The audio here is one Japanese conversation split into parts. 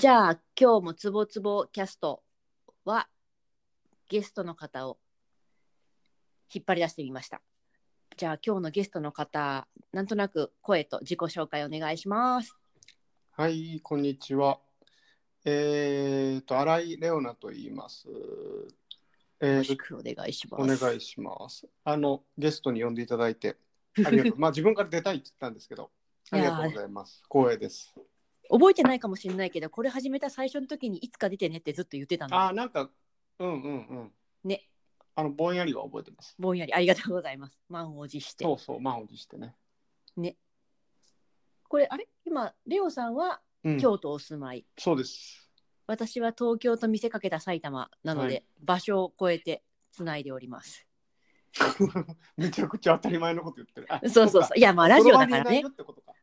じゃあ今日もつぼつぼキャストはゲストの方を引っ張り出してみました。じゃあ今日のゲストの方、なんとなく声と自己紹介お願いします。はい、こんにちは。えっ、と、新井レオナと言います。えーよろしくお願いします。お願いします。あの、ゲストに呼んでいただいて、ありがとう。まあ、自分から出たいって言ったんですけど、ありがとうございます。光栄です。覚えてないかもしれないけど、これ始めた最初の時にいつか出てねってずっと言ってたの。あー、なんか、うんうんうん。ね、あの、ぼんやりは覚えてます。ぼんやりありがとうございます。満を持してそ。うそう、満を持してね。ね。これ、あれ？今、レオさんはうん、京都お住まい。そうです。私は東京と見せかけた埼玉なので、はい場所を超えてつないでおります。めちゃくちゃ当たり前のこと言ってる。あそうそうそう。いや、まあラジオだからね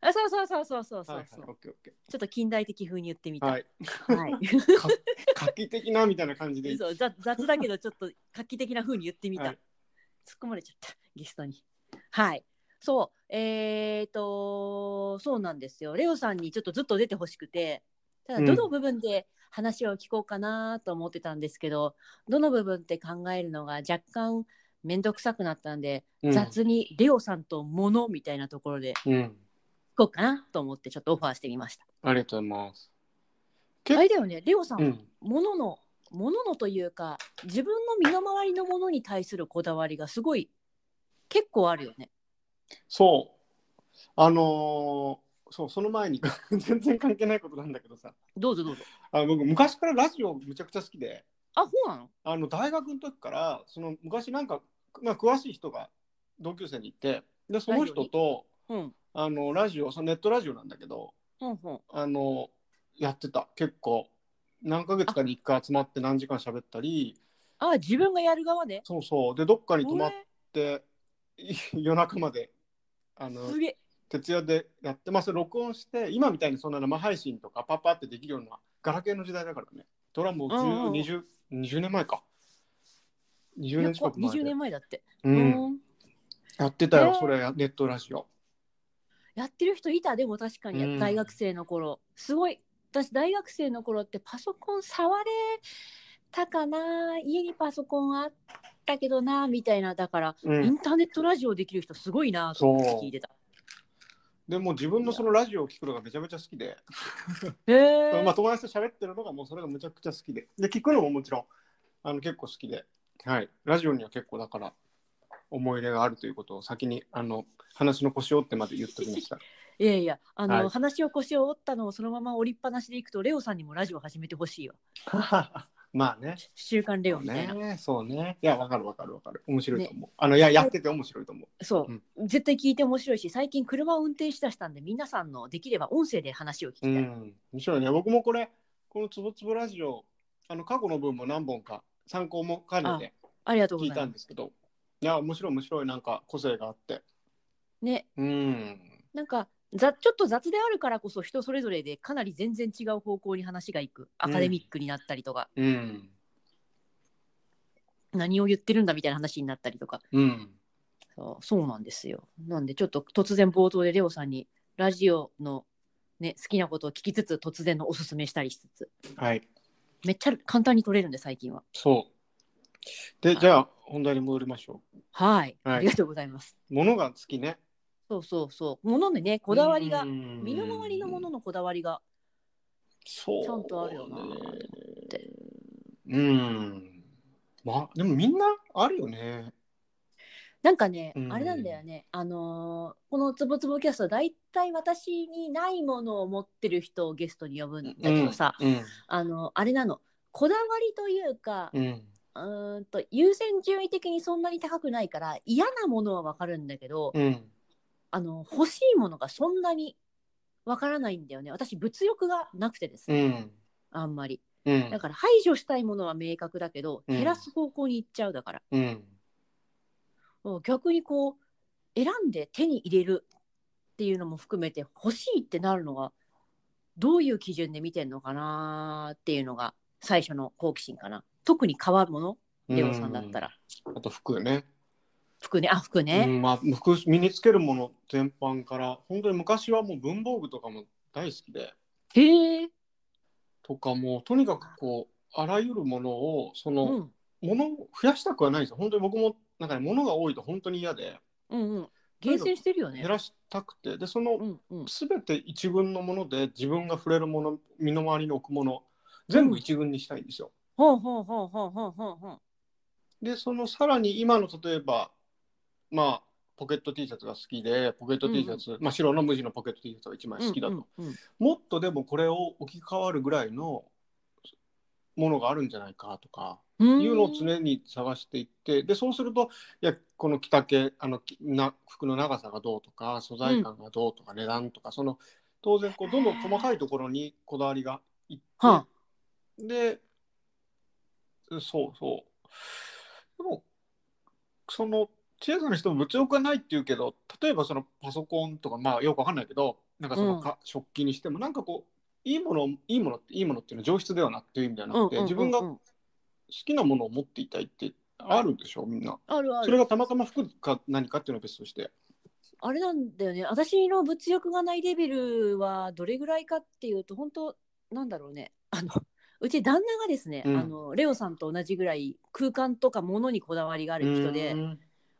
あ、そうそうそうそうそうそう、はいはい、オッケーオッケちょっと近代的風に言ってみた。ー。はい。はい。か 画期的なみたいな感じで。そう雑雑だけどちょっと画期的な風に言ってみた。はい突っ込まれちゃったゲストに。はい。そう。えっ、とそうなんですよ。レオさんにちょっとずっと出てほしくて、ただうんどの部分で話を聞こうかなと思ってたんですけど、どの部分って考えるのが若干面倒くさくなったんで、うん雑にレオさんと物みたいなところでうん。聞こうかなと思ってちょっとオファーしてみました。ありがとうございます。あれだよね、レオさん、うん。物の物のというか自分の身の回りのものに対するこだわりがすごい結構あるよね。そう。あのーそう、その前に 全然関係ないことなんだけどさ、どうぞどうぞ。あの僕、昔からラジオむちゃくちゃ好きで、あ、そうなの？あの大学の時から、その昔なんか、まあ、詳しい人が同級生にいて、で、その人と、うん。あのラジオ、そのネットラジオなんだけど、うんうん。あのやってた、結構。何ヶ月かに1回集まって何時間喋ったり、あ、自分がやる側で？そうそう、で、どっかに泊まっえて、夜中まで、あのーすげえ。徹夜でやってます録音して今みたいにそんな生配信とかパッパってできるようなガラケーの時代だからねトラもううんうんうん 20, 20年前か20年近く前20で年前だって。う、うんん。やってたよ、それネットラジオやってる人いた、でも確かにうん。大学生の頃。すごい。私、大学生の頃ってパソコン触れたかな？家にパソコンあったけどな？みたいな。だから、うん。インターネットラジオできる人すごいなと思って聞いてた。でもう自分のそのラジオを聞くのがめちゃめちゃ好きで、へえ。まあ、友達と喋ってるのがもうそれがむちゃくちゃ好きで。で聞くのももちろんあの結構好きで、はい、ラジオには結構だから思い入れがあるということを先にあの話の腰を折ってまで言っておきました いやいや、あの、はい話を腰を折ったのをそのまま折りっぱなしでいくと、レオさんにもラジオ始めてほしいわ。まあね週刊レオみたいな。ね、そうね。いや、わかるわかるわかる。面白いと思う。あの、いや、やってて面白いと思う。そう、絶対聞いて面白いし、最近車を運転しだしたんで、皆さんのできれば音声で話を聞きたい。うん。面白いね。僕もこれ、このつぼつぼラジオ、あの、過去の分も何本か参考も兼ねてありがとうご聞いざいま。たんですすけど、いや、面白い面白い。なんか個性があって。ね、うん。なんかざちょっと雑であるからこそ人それぞれでかなり全然違う方向に話がいくアカデミックになったりとか、うん。何を言ってるんだみたいな話になったりとかうん。そうそうなんですよなんでちょっと突然冒頭でレオさんにラジオの、ね、好きなことを聞きつつ突然のおすすめしたりしつつはい。めっちゃ簡単に取れるんで最近はそう。で、じゃあ、本題に戻りましょはい、はい。ありがとうございます。う。ものが好きね。そうそうそう。ものでねこだわりがうん。身の回りのもののこだわりがそう、ちゃんとあるよな。うん。まあ、でもみんなあるよね。なんかね、うん。あれなんだよね、あのーこのつぼつぼキャスト、大体私にないものを持ってる人をゲストに呼ぶんだけどさ、うん。あのあれなの、こだわりというか、うん。と優先順位的にそんなに高くないから、嫌なものはわかるんだけど、うん。あの欲しいものがそんなにわからないんだよね。私、物欲がなくてですね、うん。あんまり。うんだから排除したいものは明確だけど、うん減らす方向に行っちゃうだから。うん。逆にこう選んで手に入れるっていうのも含めて欲しいってなるのがどういう基準で見てんのかなっていうのが最初の好奇心かな特に革物レオさんだったら、あと服ね。服ね。あ服うね、ん、まあ服身につけるもの全般から本当に昔はもう文房具とかも大好きで。へえ。とかもとにかくこうあらゆるものをその、うん。ものを増やしたくはないんですよ。本当に僕もなんかね物が多いと本当に嫌で。うんうん。厳選してるよね。減らしたくて。でそのうんうん。全て一軍のもので自分が触れるもの身の回りに置くもの全部一軍にしたいんですよ。ほうほうほうほうほうほうほう。でそのさらに今の例えばまあポケット T シャツが好きでポケット T シャツ、まあ、白の無地のポケット T シャツが一枚好きだと、うんうんうん。もっとでもこれを置き換わるぐらいのものがあるんじゃないかとかうんいうのを常に探していってでそうするといやこの着丈あのきな服の長さがどうとか素材感がどうとか、値段とかその当然こうどんどん細かいところにこだわりがいって、はでそうそう。でもその小さな人も物欲がないっていうけど例えばそのパソコンとかまあよくわかんないけどなんかそのか、食器にしてもなんかこういいものいいものっていいものっていうのは上質ではなくていう意味ではなくて、うんうんうんうん。自分が好きなものを持っていたいってあるでしょみんな。あるある。それがたまたま服か何かっていうのは別として。あれなんだよね。私の物欲がないレベルはどれぐらいかっていうと本当なんだろうね。あのうち旦那がですね、うん。あのレオさんと同じぐらい空間とか物にこだわりがある人で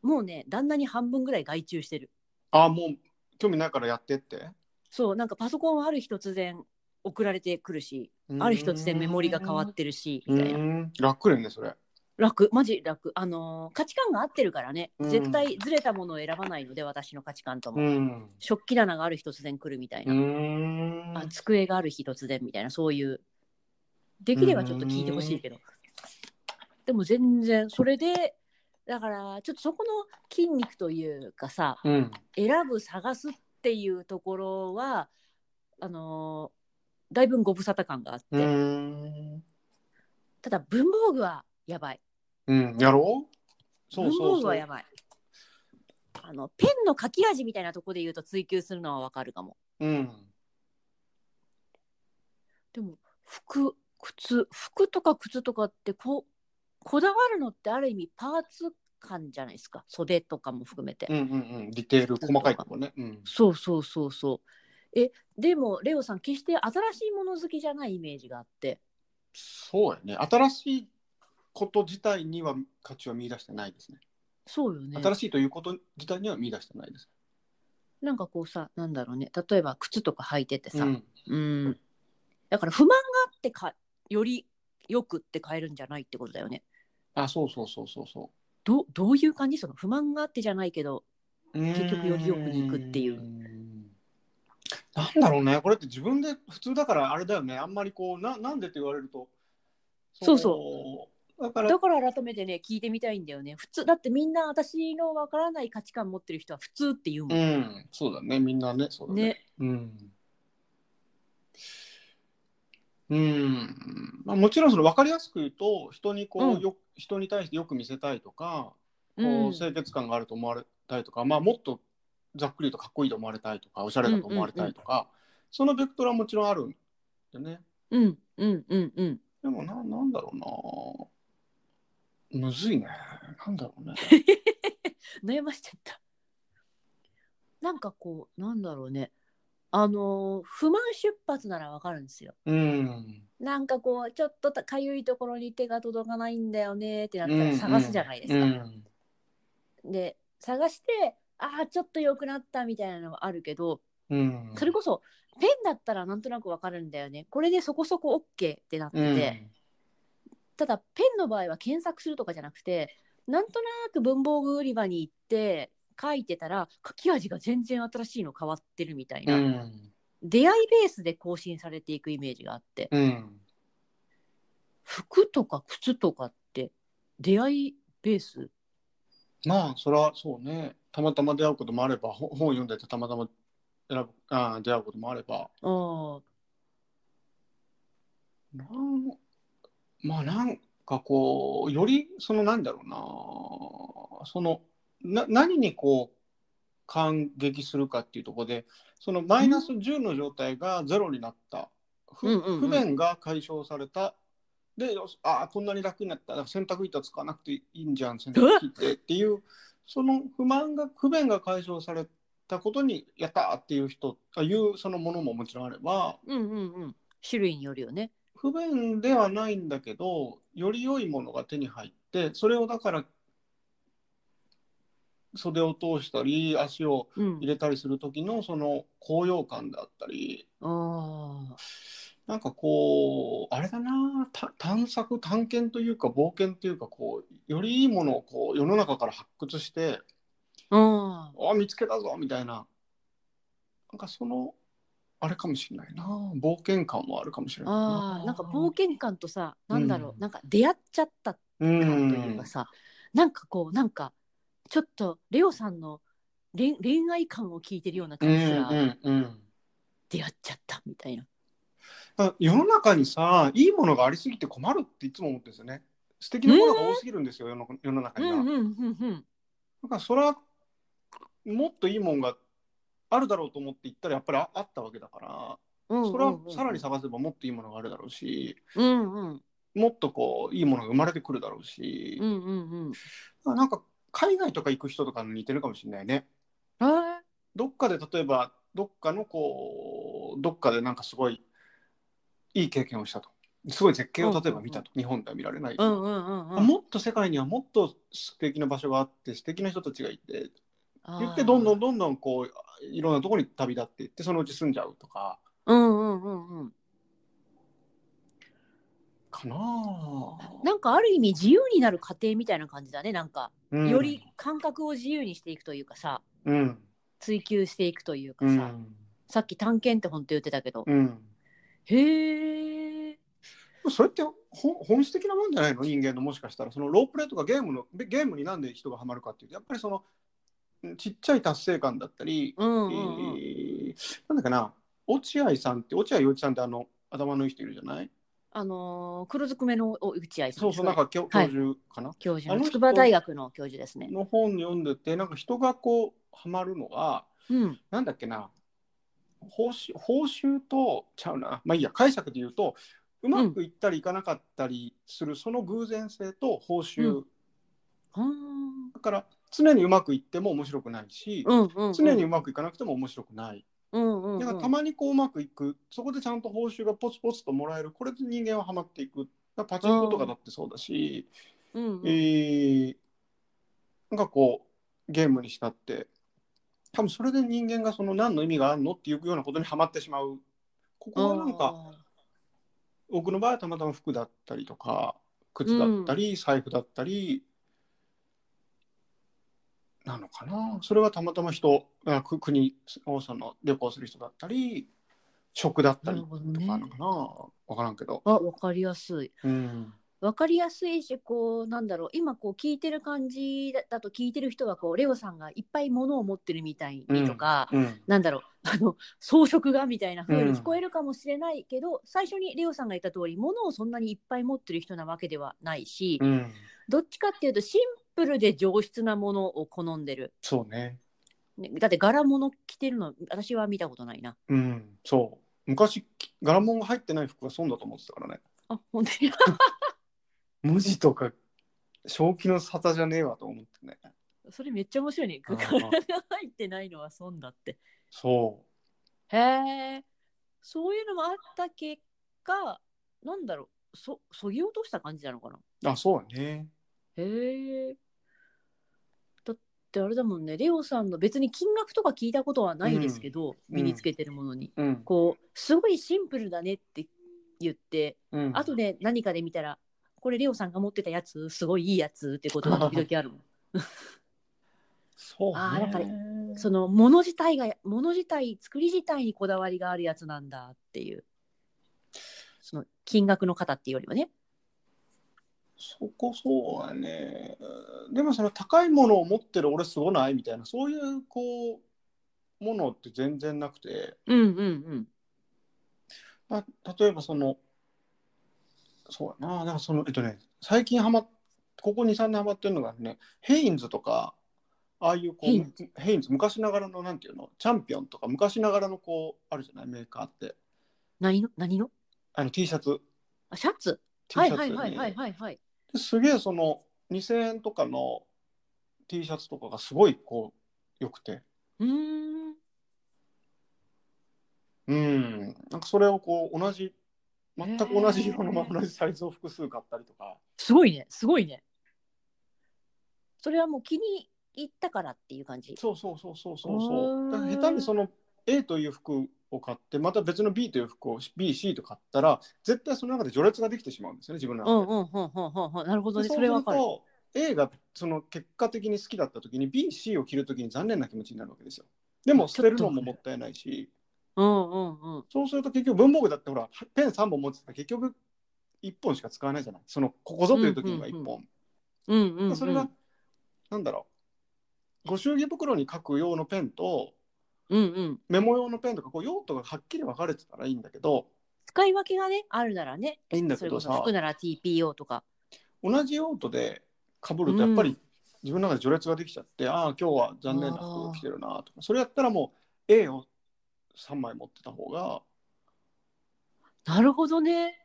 もうね旦那に半分ぐらい外注してる。あもう興味ないからやってって？そうなんかパソコンはある日突然送られてくるしある日突然メモリが変わってるしみたいうな。楽ねそれ。楽マジ楽。あのー価値観が合ってるからね。うん。絶対ずれたものを選ばないので私の価値観とも、うん。食器棚がある日突然来るみたいうな、あ机がある日突然みたいなそういうできればちょっと聞いてほしいけどでも全然それでだからちょっとそこの筋肉というかさうん。選ぶ探すっていうところはあのーだいぶご無沙汰感があって。ただ文房具はやばいうん。やろう？そう文房。具はやばいあのペンの書き味みたいなところで言うと追求するのはわかるかもうん。でも服靴服とか靴とかってここだわるのってある意味パーツ感じゃないですか袖とかも含めて、うんうんうん。ディテール細かいところね。うん。そうそうそうそうえでもレオさん決して新しいもの好きじゃないイメージがあってそうやね。新しいこと自体には価値は見出してないですね。そうよね新しいということ自体には見出してないです。なんかこうさなんだろうね例えば靴とか履いててさ、うん。うんだから不満があってかよりよくって変えるんじゃないってことだよねあ、そうそうそうそうそどどういう感じ？その不満があってじゃないけどう。結局よりよくに行くっていうなんだろうね。これって自分で普通だからあれだよね。あんまりこう、ななんでって言われると。そうそうだからだから改めてね聞いてみたいんだよね普通だってみんな私のわからない価値観持ってる人は普通って言うもん、うん、そうだね。みんなね。そうだね。ねうん。うん。まあ、もちろんその分かりやすく言うと人にこう、うん。よ人に対してよく見せたいとかこううん。清潔感があると思われたいとか、まあ、もっとざっくりとかっこいいと思われたいとかおしゃれだと思われたいとか、そのベクトルはもちろんあるんだよね。うんうんうんうん。でもななんだろうな。むずいね。なんだろうね。悩ましちゃった。なんかこうなんだろうねあのー不満出発ならわかるんですよ。うん。なんかこうちょっとかゆいところに手が届かないんだよねってなったら探すじゃないですか、うん。で探してああちょっと良くなったみたいなのがあるけどうん、それこそペンだったらなんとなくわかるんだよね。これでそこそこ OK ってなってて、ただペンの場合は検索するとかじゃなくてなんとなく文房具売り場に行って書いてたら書き味が全然新しいの変わってるみたいな、うん。出会いベースで更新されていくイメージがあって。うん。服とか靴とかって出会いベース？まあそれはそうね。たまたま出会うこともあればほ本読んでてたまたま選ぶあ出会うこともあれば。あー。なんまあなんかこうよりそのなんだろうなそのな何にこう感激するかっていうところでそのマイナス10の状態がゼロになった、不便が解消された。でああこんなに楽になった。洗濯板使わなくていいんじゃん洗濯機ってっていうその不満が不便が解消されたことにやったーっていう人あいうそのものももちろんあればうんうんうん。種類によるよね。不便ではないんだけどより良いものが手に入ってそれをだから袖を通したり足をうん入れたりする時のその高揚感であったり。あなんかこうあれだなた探索探検というか冒険というかこうよりいいものをこう世の中から発掘してあうん。あ見つけたぞみたいな。なんかそのあれかもしれないな。冒険感もあるかもしれないあーなんか冒険感とさなんだろう、うん。険なんか出会っちゃったう感というんかさ、なんかこうなんかちょっとレオさんの恋恋愛感を聞いてるようなう感じすらんうんうん。出会っちゃったみたいな。あ世の中にさいいものがありすぎて困るっていつも思ってるんですよね。素敵なものが多すぎるんですよ、世の世の中には、うんうんうんうんだからそれはもっといいもんがあるだろうと思って行ったらやっぱりああったわけだからうんうんそれはさらに探せばもっといいものがあるだろうしうんうん。もっとこういいものが生まれてくるだろうし。う、んうんうん。なんか海外とか行く人とかに似てるかもしれないね。あどっかで例えばどっかのこうどっかでなんかすごいいい経験をしたと。すごい絶景を例えば見たと、日本では見られない、ーうんうんうんうん。もっと世界にはもっと素敵な場所があって素敵な人たちがいて言ってどんどんどんどんこういろんなところに旅立っていってそのうち住んじゃうとか。うんうんうんうん。かなあ。なんかある意味自由になる過程みたいな感じだねなんか、うんより感覚を自由にしていくというかさうん。追求していくというかさ、うん、さっき探検って本当言ってたけど、うん、へえそれって本本質的なもんじゃないの？人間のもしかしたら。そのロープレイとかゲームのゲームになんで人がハマるかっていうとやっぱりそのちっちゃい達成感だったり、うんうんうん。えーなんだかな。落合さんって落合陽一さんってあの頭のいい人いるじゃない？あのー黒ずくめのお打ち合いさんそうそうなんか教教はい。授かな、教授あの筑波大学の教授ですね。の本読んでてなんか人がこうハマるのはうん。なんだっけな？報酬報酬とちゃうな。まあいいや解釈で言うとうまくいったりいかなかったりする、その偶然性と報酬、うはーだから常にうまくいっても面白くないし、うんうんうん。常にうまくいかなくても面白くない、うんうんうん。だからたまにこううまくいくそこでちゃんと報酬がポツポツともらえるこれで人間はハマっていく。パチンコとかだってそうだし、うんうん。えーなんかこうゲームにしたって。多分それで人間がその何の意味があるのっていうようなことにはまってしまう。ここはなんか僕の場合はたまたま服だったりとか靴だったり、財布だったりなのかな？それはたまたま人国をその旅行する人だったり食だったりとかなのかな、分からんけど。あわかりやすい。うん。わかりやすいしこうなんだろう。今こう聞いてる感じだだと聞いてる人はこうレオさんがいっぱい物を持ってるみたいにとか、うん。なんだろう。あの装飾がみたいな風に聞こえるかもしれないけど、最初にレオさんが言った通り物をそんなにいっぱい持ってる人なわけではないし、うん、どっちかっていうとシンプルで上質なものを好んでる、そうね。ね、だって柄物着てるの私は見たことないなうん、そう。昔、柄物が入ってない服は損だと思ってたからね。あ本当に？無地とか、正気の沙汰じゃねえわと思ってね。それめっちゃ面白いねあー柄が入ってないのは損だってそへえそういうのもあった結果なんだろうそそぎ落とした感じなのかな？う。あ、そうだね。へえだってあれだもんね。レオさんの別に金額とか聞いたことはないですけど、うん。身につけてるものに、うん。こうすごいシンプルだねって言ってうん、後で何かで見たらこれレオさんが持ってたやつすごいいいやつってことが 時々あるもん。そう、ね。あーだからその物自体が物自体作り自体にこだわりがあるやつなんだっていう。その金額の方っていうよりはねそこそうだね。でもその高いものを持ってる俺すごないみたいな、そういうこう、ものって全然なくて、うんうんうん。あ例えばその、そうやな、なんかその、えっとね、最近ハマっ、ここ2、3年ハマってるのがね、ヘインズとか、ああいうこう、ヘインヘインズ、昔ながらの、なんていうの、チャンピオンとか、昔ながらのこう、あるじゃない、メーカーって。何の？何の？あの T シャツ。あシャツ？T はいシャツにはいはいはいはいはいですげえその2000円とかの T シャツとかがすごいこう良くて。うーん。うん。なんかそれをこう同じ全く同じ色のまま同じサイズを複数買ったりとか。すごいね。すごいね。それはもう気に入ったからっていう感じ。そうそうそうそうそうう。そうだから下手にその A という服を買ってまた別の B という服を BC と買ったら絶対その中で序列ができてしまうんですよね自分の中で。うんうんうんうんうんうん。なるほどね。でそれわかる。そうすると A がその結果的に好きだった時に BC を着る時に残念な気持ちになるわけですよ。でも捨てるのももったいないし。うんうんうん。そうすると結局文房具だってほらペン3本持ってたら結局1本しか使わないじゃない。そのここぞという時には1本。うんうんうん。それがなんだろう。ご祝儀袋に書く用のペンとうんうん。メモ用のペンとかこう用途がはっきり分かれてたらいいんだけど使い分けがねあるならね。いいんだけどさ服なら TPO とか。同じ用途で被るとやっぱり自分の中で序列ができちゃって、ああ今日は残念な服を着てるなとかそれやったらもう A を3枚持ってた方がなるほどね。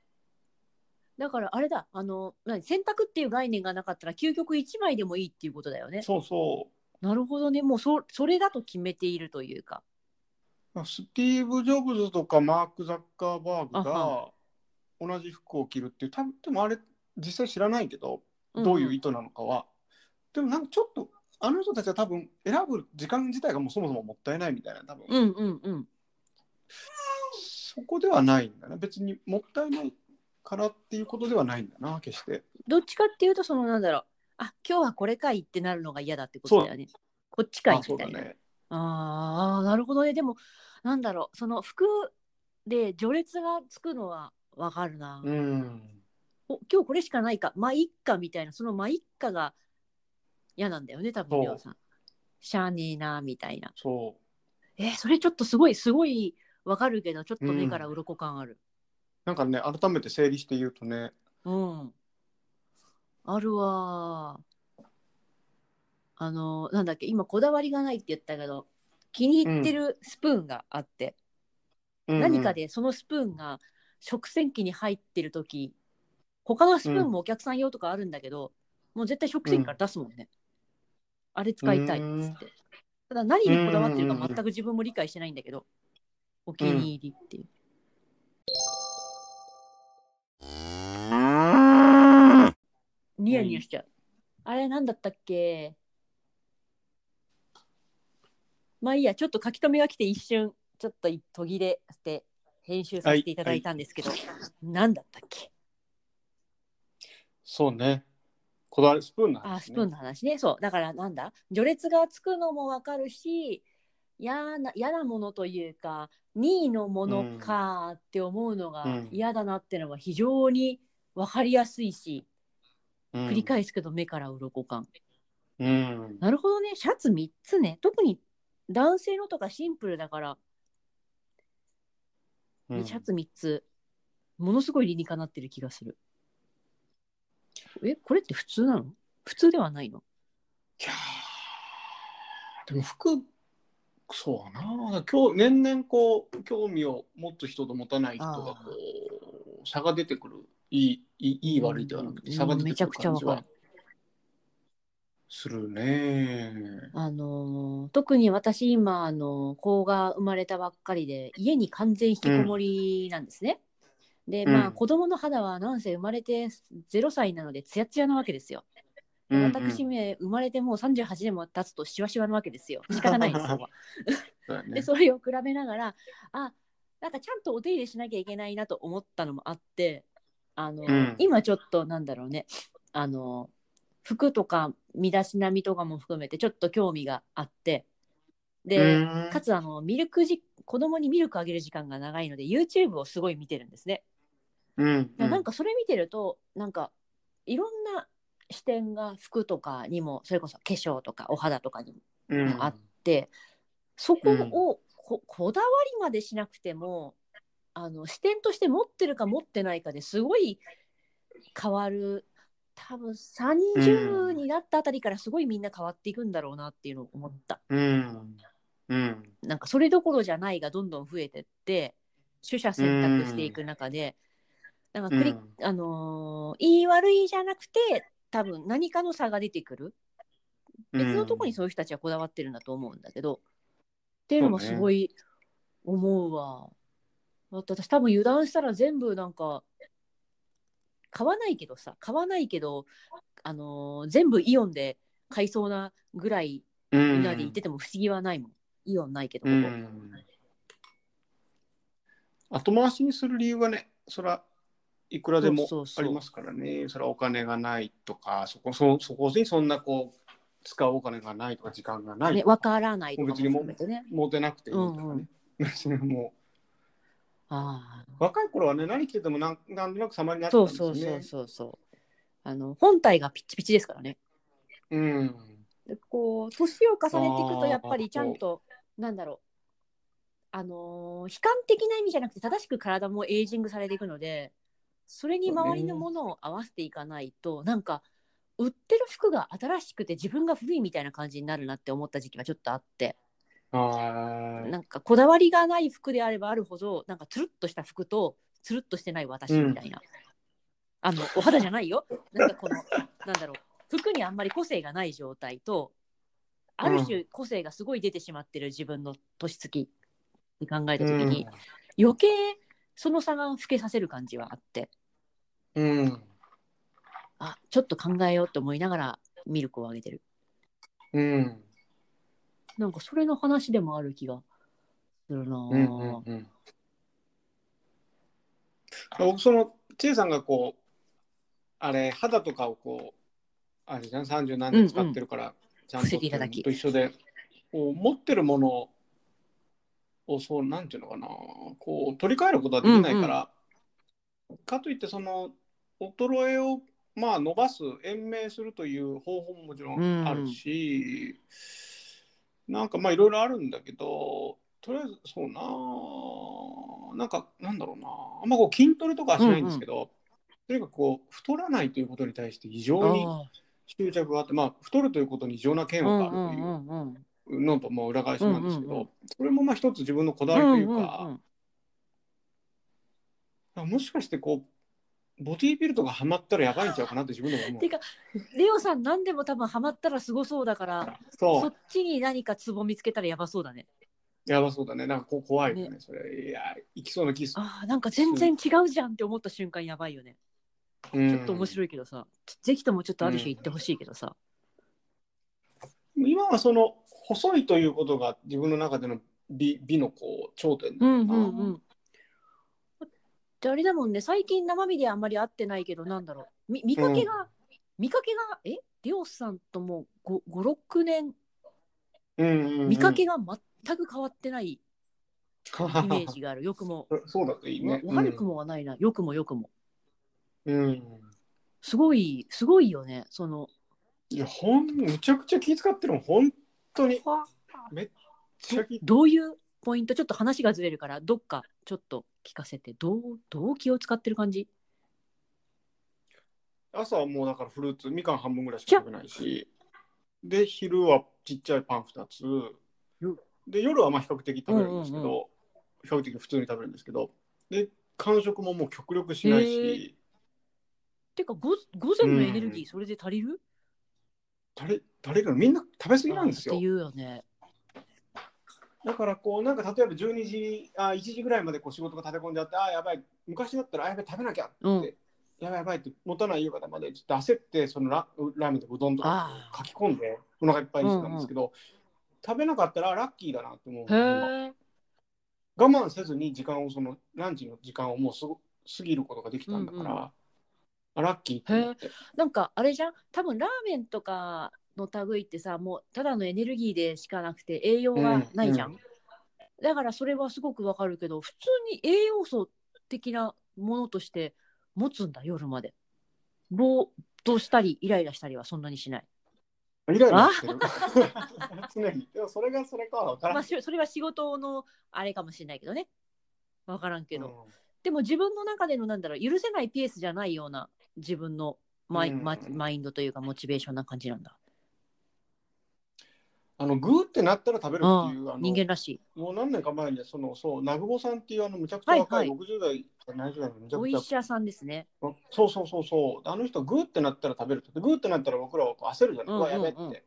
だからあれだあの何洗濯っていう概念がなかったら究極1枚でもいいっていうことだよね。そうそなるほどね。もうそそれだと決めているというか。うスティーブ・ジョブズとかマーク・ザッカーバーグあが同じ服を着るっていう多分でもあれ実際知らないけどどういう意図なのかは、でもなんかちょっとあの人たちは多分選ぶ時間自体がもうそもそももったいないみたいな多分、うんうんうん。そこではないんだね別にもったいないからっていうことではないんだな決して。どっちかっていうとそのなんだろうあ今日はこれかいってなるのが嫌だってことだよね。こっちかいみたいな。うだね。あーなるほどね。でもなんだろうその服で序列がつくのはわかるな、うん。お今日これしかないか。まあいっかみたいな。そのまあいっかが嫌なんだよね多分りょうさん。しゃあねえなみたいな。そえーそれちょっとすごいすごいわかるけどちょっと目から鱗感ある。うなんかね改めて整理して言うとねうん、あるわ。ーあのなんだっけ今こだわりがないって言ったけど気に入ってるスプーンがあって、何かでそのスプーンが食洗機に入ってる時他のスプーンもお客さん用とかあるんだけど、もう絶対食洗機から出すもんね、あれ使いたいっつって。ただ何にこだわってるか全く自分も理解してないんだけどお気に入りっていう、ニヤニヤしちゃう、あれなんだったっけ？まあいいやちょっと書き留めが来て一瞬ちょっと途切れして編集させていただいたんですけど、なんだったっけ？そうね。こだわりスプーンの話、ね、あスプーンの話ね。そう。だからなんだ？序列がつくのもわかるし嫌な嫌なものというか2位のものかって思うのがうん。嫌だなっていうのは非常に分かりやすいし、うん繰り返すけど目から鱗感。うん。なるほどね。シャツ3つね。特に男性のとかシンプルだから、ねうん。シャツ3つ。ものすごい理にかなってる気がする。えこれって普通なの？普通ではないの？いやー。でも服そうだな。今日年々こう興味を持つ人と持たない人がこう差が出てくる。いいいいいい悪いではなくてうん差が出てくる感じはするね。あのー特に私今あの子が生まれたばっかりで家に完全引きこもりなんですね。でまあ、うん子供の肌はなんせ生まれて0歳なのでツヤツヤなわけですよ。でうんうん私め生まれてもう38年も経つとシワシワなわけですよ。仕方ないですよ。そうだねでそれを比べながらあなんかちゃんとお手入れしなきゃいけないなと思ったのもあってあの、うん。今ちょっとなんだろうね。あの服とか身だしなみとかも含めてちょっと興味があって。で、うん。かつあのミルクじ子供にミルクあげる時間が長いので YouTube をすごい見てるんですね。うん。だからなんかそれ見てるとなんかいろんな視点が服とかにもそれこそ化粧とかお肌とかにもうん。あってそこをここだわりまでしなくてもあの視点として持ってるか持ってないかですごい変わる。多分30になったあたりからすごいみんな変わっていくんだろうなっていうのを思った。うん。うん。なんかそれどころじゃないがどんどん増えてって取捨選択していく中で、なんかクリ、うん。あのーいい悪いじゃなくて多分何かの差が出てくる。別のとこにそういう人たちはこだわってるんだと思うんだけど、っていうのもすごい思うわ。だって私多分油断したら全部なんか買わないけどさ買わないけど、あのー全部イオンで買いそうなぐらいみんなで行ってても不思議はないもん。イオンないけど、うん後回しにする理由はね、そらいくらでもそうそうそうありますからね。それはお金がないとか、そこそそこにそんなこう使うお金がないとか時間がないね、とか、わからないとかも別にも含めてね。持てなくていいとかね。うんうん 別にもあう若い頃はね、何着ててもなんなんとなく様になあ、ってたんですよね。そうそうそうそう。あの本体がピッチピチですからね。うん。でこう年を重ねていくとやっぱりちゃんとなんだろうあのー悲観的な意味じゃなくて正しく体もエイジングされていくのでそれに周りのものを合わせていかないと、なんか売ってる服が新しくて自分が古いみたいな感じになるなって思った時期がちょっとあってはなんかこだわりがない服であればあるほどなんかつるっとした服とつるっとしてない私みたいな、あのお肌じゃないよ。なんかこのなんだろう服にあんまり個性がない状態とある種個性がすごい出てしまってる自分の年月に考えた時に、余計その差が老けさせる感じはあって。うん。うん。あちょっと考えようと思いながらミルクをあげてる。うん。なんかそれの話でもある気がするなぁ、うんうんうん。僕その千恵さんがこうあれ肌とかをこうあれじゃん？30何年使ってるから、ちゃんと伏せていただきと一緒でこう持ってるものをそうなんていうのかな。こう取り替えることはできないから、かといってその衰えをまあ伸ばす延命するという方法ももちろんあるし、なんかまあいろいろあるんだけどとりあえずそうななんかなんだろうな。あんまこう筋トレとかはしないんですけど、とにかくこう太らないということに対して異常にあ執着があってまあ太るということに異常な嫌悪があるといんうんうんうんうのとも裏返しなんですけど、うんうんうん。それもまあ一つ自分のこだわりというか、うんうんうん。もしかしてこうボディービルとかハマったらやばいんちゃうかなって自分でも思う。て。かレオさん何でも多分ハマったらすごそうだからそそうっちに何かツボ見つけたらやばそうだね。やばそうだね。なんかこう怖いよねそれ。いやいきそうな気する。あーなんか全然違うじゃんって思った瞬間やばいよね。ちちょっと面白いけどさ、ぜひともちょっとある種言ってほしいけどさ、今はその細いということが自分の中での美美のこう頂点だうんなうんうんであれだもんね。最近生身であんまり会ってないけどなんだろう。み見かけが、見かけがえ？りょうさんとも56年うんうんうん。見かけが全く変わってないイメージがある、よくも。そうだといいね。わ悪くもはないな、よくもよくも。うん。すごいすごいよね。その。いや、ほん、むちゃくちゃ気遣ってるもん、本当に。めっちゃ気どういうポイント？ちょっと話がずれるから。どっかちょっと聞かせてどうどう気を使ってる感じ？朝はもうだからフルーツ、みかん半分ぐらいしか食べないし、で、昼はちっちゃいパン2つ。よ、で、夜はまあ比較的食べるんですけど、うんうん比較的普通に食べるんですけど、で、間食ももう極力しないし、てかご午前のエネルギーそれで足りる、誰誰かみんな食べ過ぎなんですよ。って。言うよねだからこうなんか例えば12時あ1時ぐらいまでこう仕事が立て込んじゃってあやばい昔だったらあやばい食べなきゃって、うん。やばいやばいって持たない夕方までちょっと焦ってそのララーメンとかうどんとかあ書き込んでお腹いっぱいにしてたんですけど、食べなかったらあラッキーだなって思う我慢せずに時間をそのランチの時間をもうすぐ過ぎることができたんだから、うんうん。あラッキーって思って。なんかあれじゃん？多分ラーメンとかの類ってさもうただのエネルギーでしかなくて栄養がないじゃん、うんだからそれはすごくわかるけど普通に栄養素的なものとして持つんだ夜までぼーっとしたりイライラしたりはそんなにしないイライラしてる常にでもそれがそれかは分からんまあそれは仕事のあれかもしれないけどねわからんけど、うんでも自分の中でのなんだろう許せないペースじゃないような自分のマイ,、うんマインドというかモチベーションな感じなんだ。あのグーってなったら食べるあっていうあの人間らしい。もう何年か前にそのそうナグボさんっていうあのむちゃくちゃ若い、はい60代70代のむちゃくちゃお医者さんですね。そうそうそうそう。あの人グーってなったら食べる。ってグーってなったら僕らはこう焦るじゃない、うんうんうん。やべって。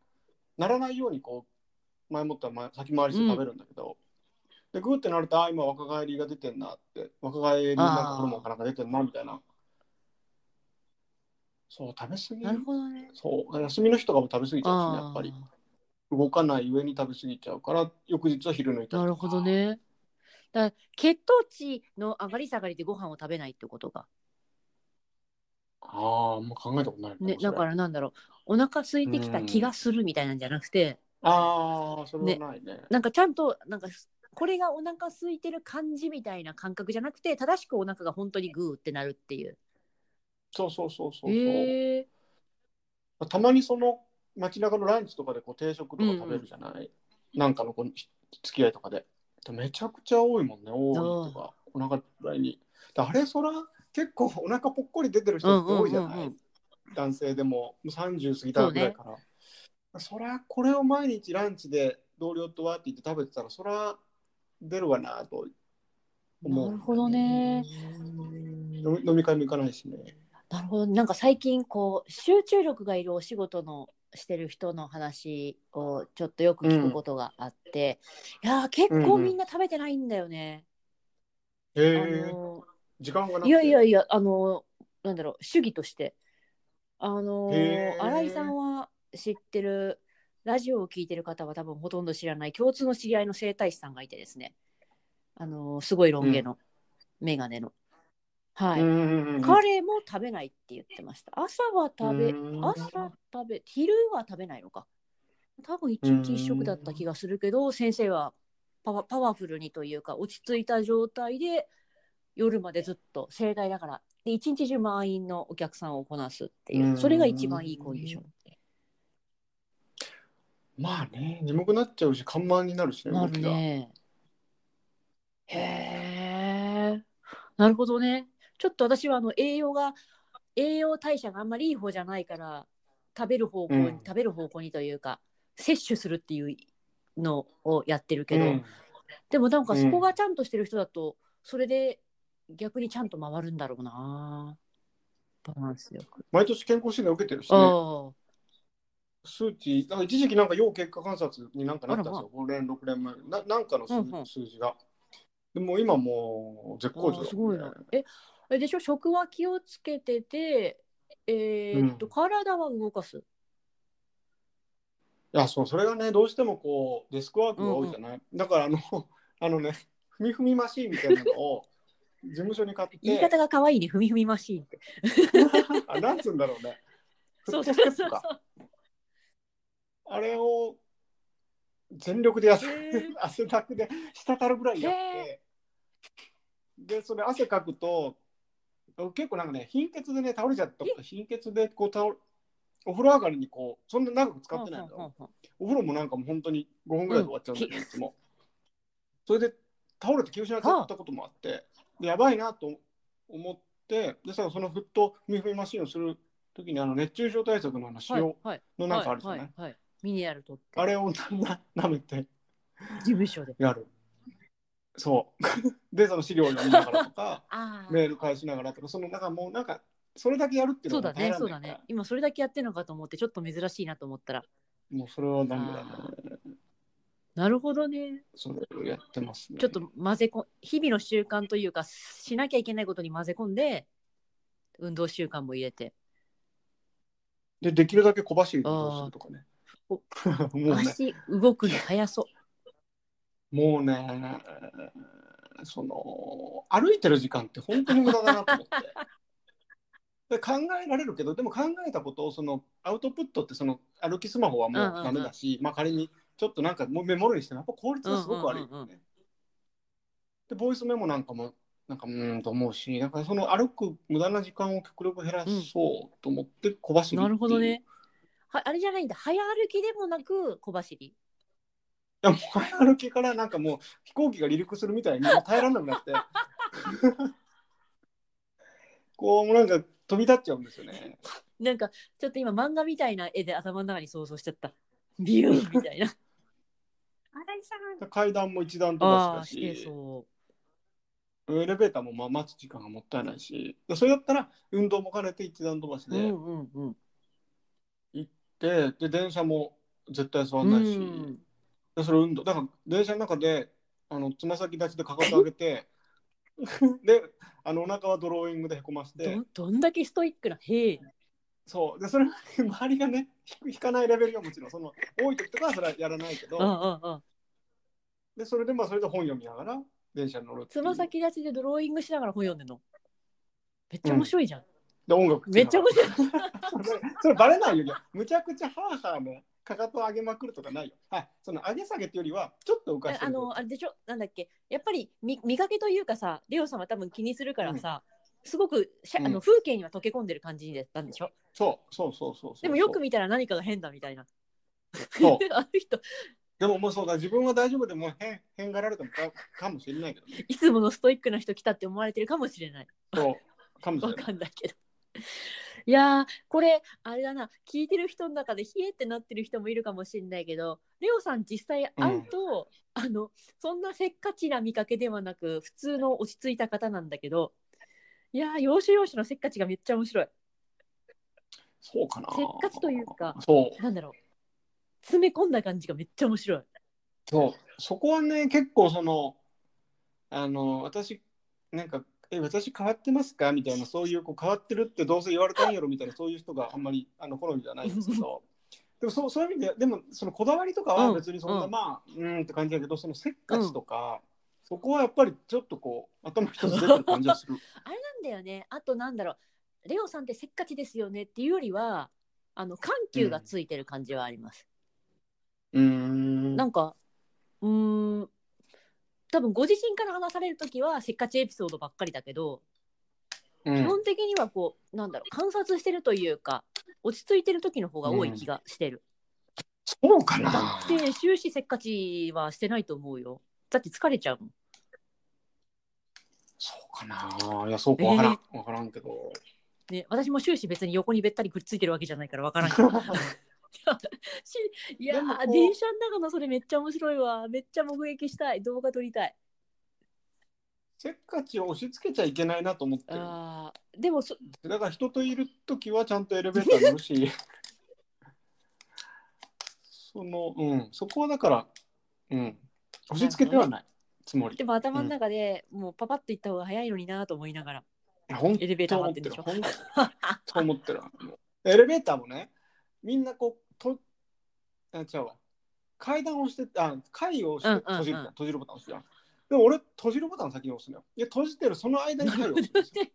ならないようにこう前もった前先回りして食べるんだけど、でグーってなるとあ今若返りが出てんなって。若返りなんかホルモンかなんか出てんなみたいな。そう食べ過ぎ。なるほどね。そう休みの日とかも食べ過ぎちゃうしねあやっぱり。あ。動かない上に食べ過ぎちゃうから翌日は昼抜いたなるほどね。だ血糖値の上がり下がりでご飯を食べないってことか。あああんま考えたことないね、だかららなんだろう。お腹空いてきた気がするみたいなんじゃなくて、ああそれはないね。なんかちゃんとなんかこれがお腹空いてる感じみたいな感覚じゃなくて正しくお腹が本当にグーってなるっていう。そうそうそうそうそう、へえたまにその街中のランチとかでこう定食とか食べるじゃない、なんかのこう付き合いとかで。めちゃくちゃ多いもんね多いとか。お腹いっぱいに。であれそら結構お腹ぽっこり出てる人って多いじゃない、うん。うんうんうん男性でも。もう30過ぎたぐらいから。そ,、りゃこれを毎日ランチで同僚とわって言って食べてたらそら出るわなと思う。なるほどね。飲み会も行かないしね。なるほど。なんか最近こう集中力がいるお仕事のしてる人の話をちょっとよく聞くことがあって、いやー結構みんな食べてないんだよね。へえあの時間がいやいやいやあのなんだろう主義として。あの新井さんは知ってるラジオを聞いてる方は多分ほとんど知らない共通の知り合いの整体師さんがいてですね。あのすごいロン毛の、メガネのはい、うん。うんうん彼も食べないって言ってました。朝は食べうん。朝食べ昼は食べないのか。多分一日一食だった気がするけど先生はパワパワフルにというか落ち着いた状態で夜までずっと盛大だからで一日中満員のお客さんをこなすっていううん。それが一番いいコンディション。まあね眠くなっちゃうし看板になるしねなる動きが。ねへえなるほどねちょっと私はあの栄養が栄養代謝があんまりいい方じゃないから食べる方向に、うん。食べる方向にというか摂取するっていうのをやってるけど、うん。でもなんかそこがちゃんとしてる人だと、それで逆にちゃんと回るんだろうな。バランスよく、毎年健康診断受けてるしね。あ数値なんか一時期なんか要結果観察になんかなったんですよ。5年6年前ななんかの数,、うんうん。数字が。でも今もう絶あ好調だすごいな。えあれでしょ？食は気をつけててえーっと、うん。体は動かす。いやそうそれがねどうしてもこうデスクワークが多いじゃない、だからあの あのねふみふみマシーンみたいなのを事務所に買って。言い方が可愛いね。ふみふみマシーンって。あなんつうんだろうね。そうそうそうステップか。あれを全力でやってへー。汗だくで滴るぐらいやっへてでそれ汗かくと結構なんかね貧血でね倒れちゃった貧血でこう倒れお風呂上がりにこうそんな長く使ってないのよ。お風呂もなんかもう本当に5分ぐらいで終わっちゃうんだけど、いつも。それで倒れて気を失っちゃったこともあってでやばいなと思ってでさそのフットミフミマシンをする時にあの熱中症対策のあのはい塩はい。のなんかあるじゃない、ミネラル取って。あれをななめて。事務所で。やるそう。でその資料を読みながらとか メール返しながらとかそのなんかもうなんかそれだけやるっていうそうだねそうだね。今それだけやってるのかと思ってちょっと珍しいなと思ったら。もうそれはダメだあねなるほどね。それをやってますね。ちょっと混ぜこ日々の習慣というかしなきゃいけないことに混ぜ込んで運動習慣も入れて。でできるだけ小走りとかね。お もうね。足動くの速そうもうねその歩いてる時間って本当に無駄だなと思って。で考えられるけどでも考えたことをそのアウトプットってその歩きスマホはもうダメだし、まあ仮にちょっとなんかもうメモるにしてもやっぱ効率がすごく悪いよね、うんうんうんでボイスメモなんかもなんかうーんと思うしだからその歩く無駄な時間を極力減らそうと思って小走りう。なるほどね。はあれじゃないんだ。早歩きでもなく小走り？いやもう早歩きからなんかもう飛行機が離陸するみたいにもう耐えられなくなって。こうもうなんか飛び立っちゃうんですよね。なんかちょっと今漫画みたいな絵で頭の中に想像しちゃった。ビューンみたいな。階段も一段飛ばし。だししてそエレベーターもまあ待つ時間がもったいないし。でそれだったら運動も兼ねて一段飛ばしで。ううんうんうん。行って、で電車も絶対座んないし、うんでそれ運動だから電車の中であのつま先立ちでかかと上げて であのお腹はドローイングでへこまして。どどんだけストイックなへえ。そう。でそれ 周りがね引かないレベルがもちろんその多い時とかはそれはやらないけど、うんうんうん。でそれでまあそれで本読みながら電車に乗るつま先立ちでドローイングしながら本読んでんの？めっちゃ面白いじゃん、で音楽めっちゃ面白い。それそれバレないよ。むちゃくちゃハーハーねかかと上げまくるとかない？よはいその上げ下げっていうよりはちょっと浮かしてあるのあれでしょ？なんだっけ？やっぱり見見かけというかさレオさんは多分気にするからさ、すごくしゃあうん。の風景には溶け込んでる感じだったんでしょ、そうそうそうそうそう。でもよく見たら何かが変だみたいな。そう。あの人。でももうそうだ自分は大丈夫でも変変がられてもかかもしれないけどね。いつものストイックな人来たって思われてるかもしれない。そう。かもしれわない。かんないけどいやーこれあれだな聞いてる人の中で冷えってなってる人もいるかもしれないけどレオさん実際会うと、あのそんなせっかちな見かけではなく普通の落ち着いた方なんだけどいやー要所要所のせっかちがめっちゃ面白い。そうかな。せっかちというかそう。なんだろう。詰め込んだ感じがめっちゃ面白い。そう。そこはね結構そのあの私なんか「え私変わってますか?」みたいなそういうこう変わってるってどうせ言われたんやろみたいなそういう人があんまりあの好みじゃないんですけど。でもそうそういう意味ででもそのこだわりとかは別にそんな、うん。まあうーんって感じだけどそのせっかちとか、そこはやっぱりちょっとこう頭一つ出てる感じはする。あれなんだよね。あとなんだろう。レオさんってせっかちですよねっていうよりはあの緩急がついてる感じはあります、うーん。なんかうーん多分ご自身から話される時はせっかちエピソードばっかりだけど、うん。基本的にはこうなんだろう観察してるというか落ち着いてる時の方が多い気がしてる、そうかな。だって終始せっかちはしてないと思うよ。だって疲れちゃうもん。そうかな。いやそうかわからん、わからんけど。ね、私も終始別に横にべったりくっついてるわけじゃないからわからんけど。し いや電車の中のそれめっちゃ面白いわ。めっちゃ目撃したい。動画撮りたい。せっかちを押し付けちゃいけないなと思って。る。あーでもそだから人といるときはちゃんとエレベーター乗るし、その、うん、そこはだから、うん、押し付けてはない。つもり。でも頭の中で、もうパパッと行った方が早いのになと思いながら。本エレベーター当思ってる。待ってるでしょ。本当思ってる。エレベーターもね、みんなこう、とあ違うわ。階段を押して、あ、階を押して閉じる、閉じるボタン押すじゃん。でも俺、閉じるボタン先に押すのよ。いや、閉じてるその間に階を押すんですよ。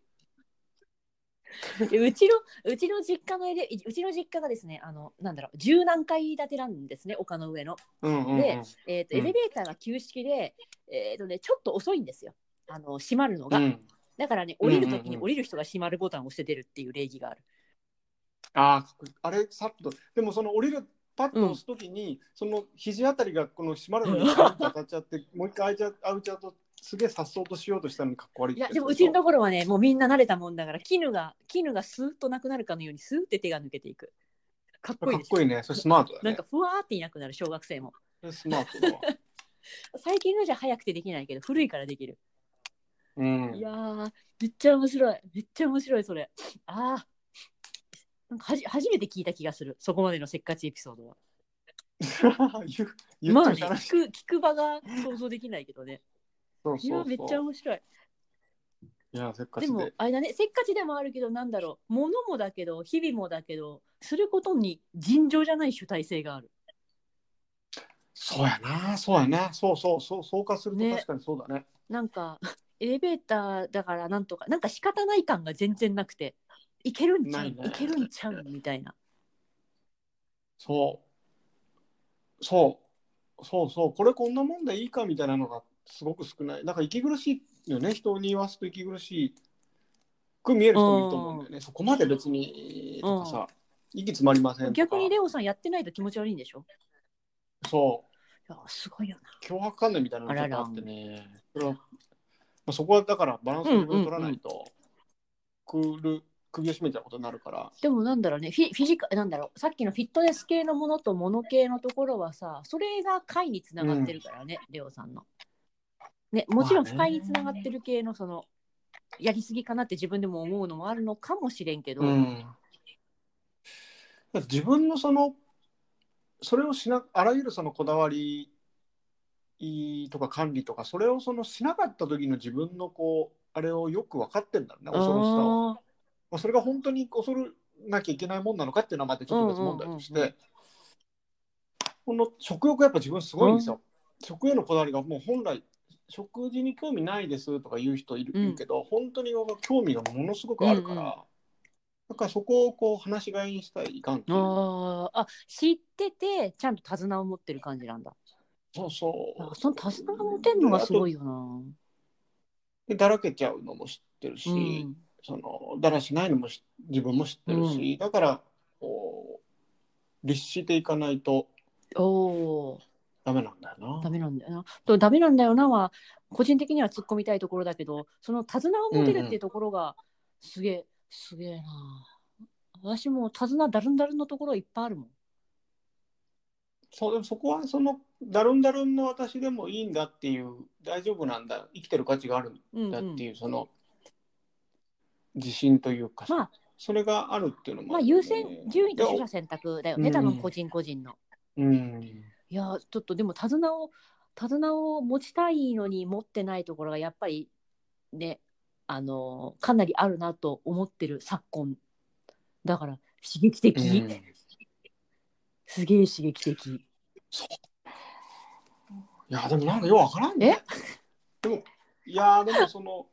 でうちのうちの実家のエレうちの実家がですねあのなんだろう十何階建てなんですね丘の上の。うんうんうん、でえーとうんエレベーターが旧式で、えーとね、ちょっと遅いんですよあの閉まるのが、うんだからね降りる時に降りる人が閉まるボタンを押して出るっていう礼儀がある。あーあれさっと。でもその降りるパッと押すときに、その肘あたりがこの閉まるのに当たっちゃって もう一回開いちゃ開いちゃうとすげえさっそうとしようとしたのにかっこ悪いいやでもうちのとところはねもうみんな慣れたもんだから絹が絹がスーッとなくなるかのようにスーッて手が抜けていく。かっこいいかっこいいね。それスマートだね。なんかふわーっていなくなる小学生も。スマートだわ。最近のじゃ早くてできないけど古いからできる。うん。いやーめっちゃ面白い。めっちゃ面白いそれ。ああなんかはじ初めて聞いた気がする。そこまでのせっかちエピソードは。言う言まあね聞く聞く場が想像できないけどね。そうそうそう。いやめっちゃ面白い。いやせっかで。もちであれだね。せっかちでもあるけどなんだろう。物もだけど日々もだけどすることに尋常じゃない主体性がある。そうやな。そうやなそうそうそうそうかするとね。確かにそうだね。なんかエレベーターだからなんとかなんか仕方ない感が全然なくていけるんちゃう、ないね。いけるんちゃう？みたいな。そう。そう。そうそう。これこんなもんでいいかみたいなのがすごく少ない。なんか息苦しいよね。人に言わすと息苦しく見える人もいると思うんだよね。そこまで別にとかさ。息詰まりませんとか。逆にレオさんやってないと気持ち悪いんでしょ？そう。いやすごいよな。脅迫観念みたいなのがちょっとあってねそれは、まあ、そこはだからバランスを取らないと、くる首を絞めちゃうことになるから。でもなんだろうね。フィフィジカなんだろう。さっきのフィットネス系のものとモノ系のところはさそれが解につながってるからね、レオさんの。ねもちろん不快につながってる系のそのやりすぎかなって自分でも思うのもあるのかもしれんけど、うん、自分のそのそれをしなあらゆるそのこだわりとか管理とかそれをそのしなかった時の自分のこうあれをよく分かってんだろうね恐ろしさを。あまあ、それが本当に恐れなきゃいけないもんなのかっていうのはまたちょっと別問題として、うんうんうんこの食欲やっぱ自分すごいんですよ。食へのこだわりがもう本来食事に興味ないですとか言う人いる,、うん。いるけど本当に興味がものすごくあるから、うんうん。だからそこをこう話し飼いにしたらいかんああ知っててちゃんと手綱を持ってる感じなんだ。そうそう。あその手綱が持てるのがすごいよな。でだらけちゃうのも知ってるし、うんそのだらしないのもし自分も知ってるし、だからこう律していかないとダメなんだよな。ダメなんだよな。とダメなんだよなは個人的には突っ込みたいところだけどその手綱を持てるっていうところがすげえ、すげえな。私も手綱だるんだるんのところいっぱいあるもん。そうでもそこはそのダルンダルンの私でもいいんだっていう大丈夫なんだ生きてる価値があるうんんうんだっていう、その自信というかさ、まあ。それがあるっていうのもまあ優先順位と取捨選択だよね、うん多分個人個人の。うん。いやちょっとでも手綱を手綱を持ちたいのに持ってないところがやっぱりねあのかなりあるなと思ってる昨今だから刺激的、うん。すげえ刺激的。いやでもなんかようわからんね。でもいやでもその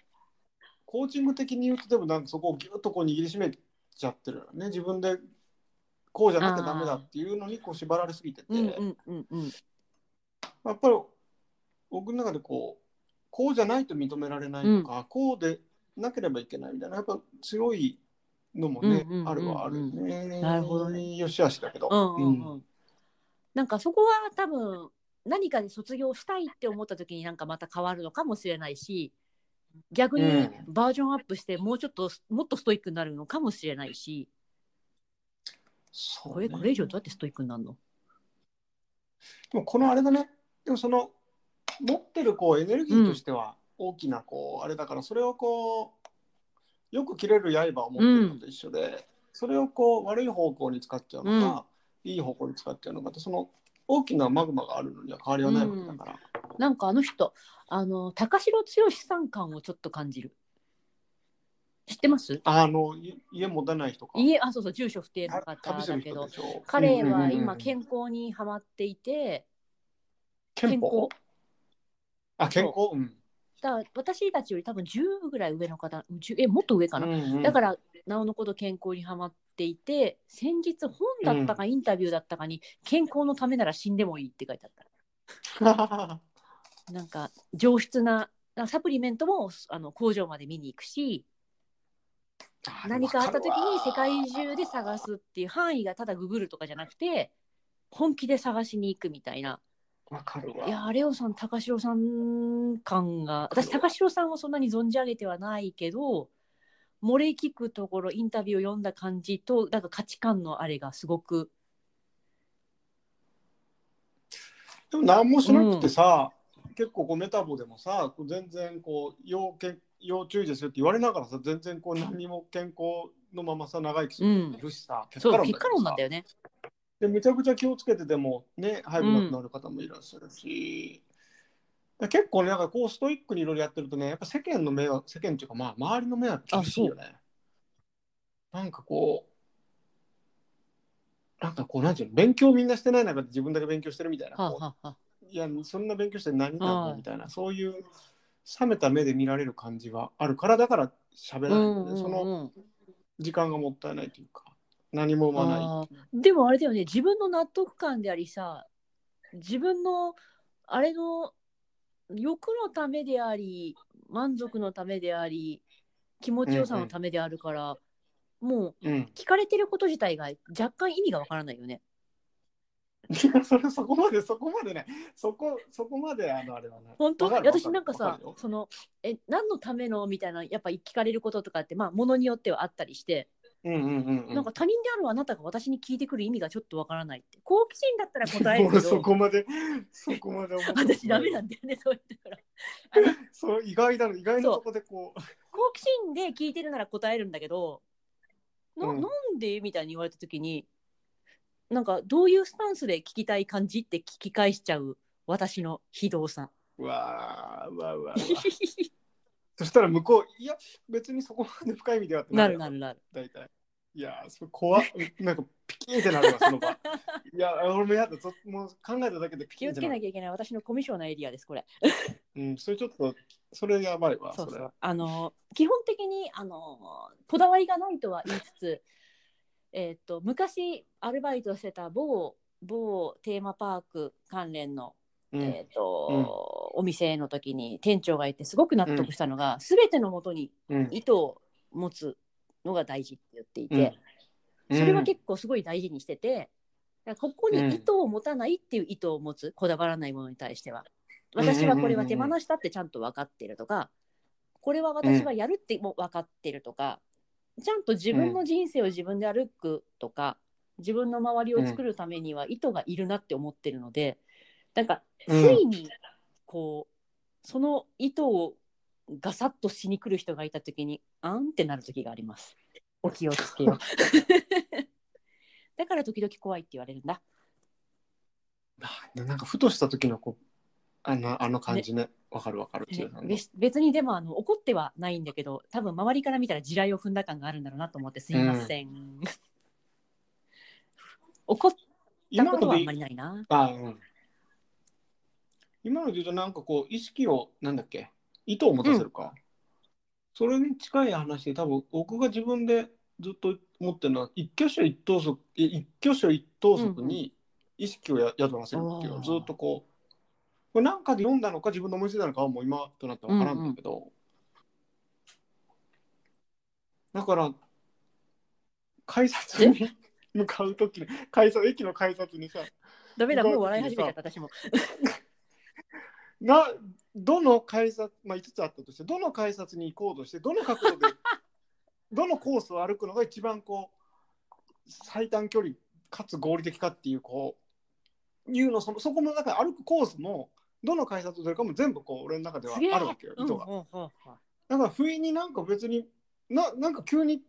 コーチング的に言うとでもなんかそこをギュッとこう握りしめちゃってるよね。自分でこうじゃなきゃダメだっていうのにこう縛られすぎてて、うんうんうんうん。やっぱり僕の中でこうこうじゃないと認められないとか、こうでなければいけないみたいなやっぱ強いのもね、うんうんうんうんあるはあるね。なるほどね。よしあしだけど。うんうんううん。んなんかそこは多分何かで卒業したいって思った時になんかまた変わるのかもしれないし逆にうん。バージョンアップしてもうちょっともっとストイックになるのかもしれないし。そうね。これこれ以上どうやってストイックになるの？でもこのあれだね。でもその持ってるこうエネルギーとしては大きなこう、あれだからそれをこうよく切れる刃を持ってるのと一緒で、それをこう悪い方向に使っちゃうのか、いい方向に使っちゃうのかってその大きなマグマがあるのには変わりはないわけだから。なんかあの人あの高城剛さん感をちょっと感じる。知ってます？あのい家持たない人か。家あそうそう住所不定のた方だけど。彼はうんうんうん今健康にハマっていて憲法？あ健康？うん。だ私たちより多分10ぐらい上の方10えもっと上かな、うんうん。だからなおのこと健康にハマっていて先日本だったかインタビューだったかに、健康のためなら死んでもいいって書いてあった なんか上質なサプリメントもあの工場まで見に行くし何かあった時に世界中で探すっていう範囲がただググるとかじゃなくて本気で探しに行くみたいな。わかるわ。いやレオさん高城さん感が私高城さんをそんなに存じ上げてはないけど漏れ聞くところインタビューを読んだ感じとなんか価値観のあれがすごく。でも何もしなくてさ、結構こうメタボでもさ全然こう要け要注意ですよって言われながらさ全然こう何も健康のままさ長生きするいるしさ、そう結果論さ。なんだよね。でめちゃくちゃ気をつけててもね早く亡くなる方もいらっしゃるし、で結構ねなんかこうストイックにいろいろやってるとねやっぱ世間の目は世間っていうかまあ周りの目は厳しいよね。なんかこうなんかこうなんていうの勉強みんなしてない中で自分だけ勉強してるみたいな、はあはあいやそんな勉強して何なはい。のみたいな。そういう冷めた目で見られる感じはあるからだから喋らない。うんうんうん。その時間がもったいないというか何も生まない。でもあれだよね。自分の納得感でありさ自分のあれの欲のためであり満足のためであり気持ちよさのためであるから、もううん。聞かれてること自体が若干意味がわからないよね。いやそれそこまでそこまでね。そこそこまであのあれはね本当？私なんかさそのえ何のためのみたいなやっぱ聞かれることとかってまあものによってはあったりして、うんうんうんうん。なんか他人であるあなたが私に聞いてくる意味がちょっとわからないって。好奇心だったら答えるけ俺そどこまでそこまで私ダメなんだよねそういうところそう意外だ意外なとこでこう。好奇心で聞いてるなら答えるんだけどな,、うん。なんで？みたいに言われた時になんかどういうスタンスで聞きたい感じって聞き返しちゃう私の非道さ。うわーうわうわうわ そしたら向こういや別にそこまで深い意味ではってなるるなるなる。大体。いやーそれ怖っ。なんかピキンってなるわその場。いや俺もやだぞ。もう考えただけでピキ気をつンってなる。けなきゃいけない私のコミュ障なエリアです、これ。うんそれちょっとそれやばいわそそうれそう。あの基本的にあのこだわりがないとは言いつつ、えっと昔アルバイトしてた某某テーマパーク関連の、うん。えっとお店の時に店長がいてすごく納得したのが、すべてのもとにうん。糸を持つのが大事って言っていて、それは結構すごい大事にしてて、ここに糸を持たないっていう糸を持つこだわらないものに対しては。私はこれは手放したってちゃんと分かってるとかこれは私はやるっても分かってるとか、ちゃんと自分の人生を自分で歩くとか、自分の周りを作るためには糸がいるなって思ってるので、なんかつうんいにこうその糸をガサッとしに来る人がいた時にあんってなる時があります。お気をつけよう。だから時々怖いって言われるんだ。あなんかふとした時のこうあのあの感じね。わかるわかる別別にでもあの怒ってはないんだけど多分周りから見たら地雷を踏んだ感があるんだろうなと思ってすいません。怒った今のでことはあんまりないな。あうん。今ので言うとなんかこう意識をなんだっけ意図を持たせるか、それに近い話で多分僕が自分でずっと思ってるのは一挙手一投足い一挙手一投足に意識をや宿らせるっていうずっとこうこれなんかで読んだのか自分の思いついたのかはもう今となってわからんだけど、だから改札に向かう時に改札駅の改札にさダメだもう笑い始めちゃった私も。などの改札、まあ、5つあったとしてどの改札に行こうとしてどの角度で どのコースを歩くのが一番こう最短距離かつ合理的かっていうこういうのそのそこの中で歩くコースもどの改札を取るかも全部こう俺の中ではあるわけよ意図が。うんだから不意になんか別にななんか急に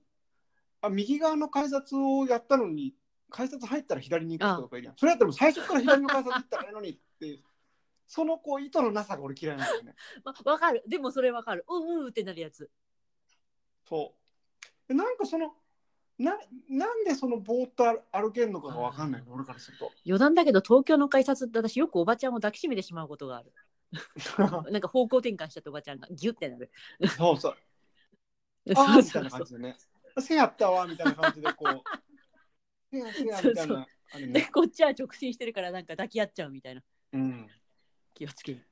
あ右側の改札をやったのに改札入ったら左に行く人とかいるやん。それやったら最初から左の改札行ったらいいのにって そのこう意図のなさが俺嫌いなんだよね。まわかる。でもそれわかる。うんうんってなるやつ。そう。なんかそのななんでそのぼーっと歩歩けんのかがわかんないの？俺からすると。余談だけど東京の改札って私よくおばちゃんを抱きしめてしまうことがある なんか方向転換しちゃったおばちゃんがギュッてなるそうそう。あそあみたいなうそうそう感じでね。せやったわみたいな感じでこう。せやせやみたいな。でね。こっちは直進してるからなんか抱き合っちゃうみたいなうん。気をつける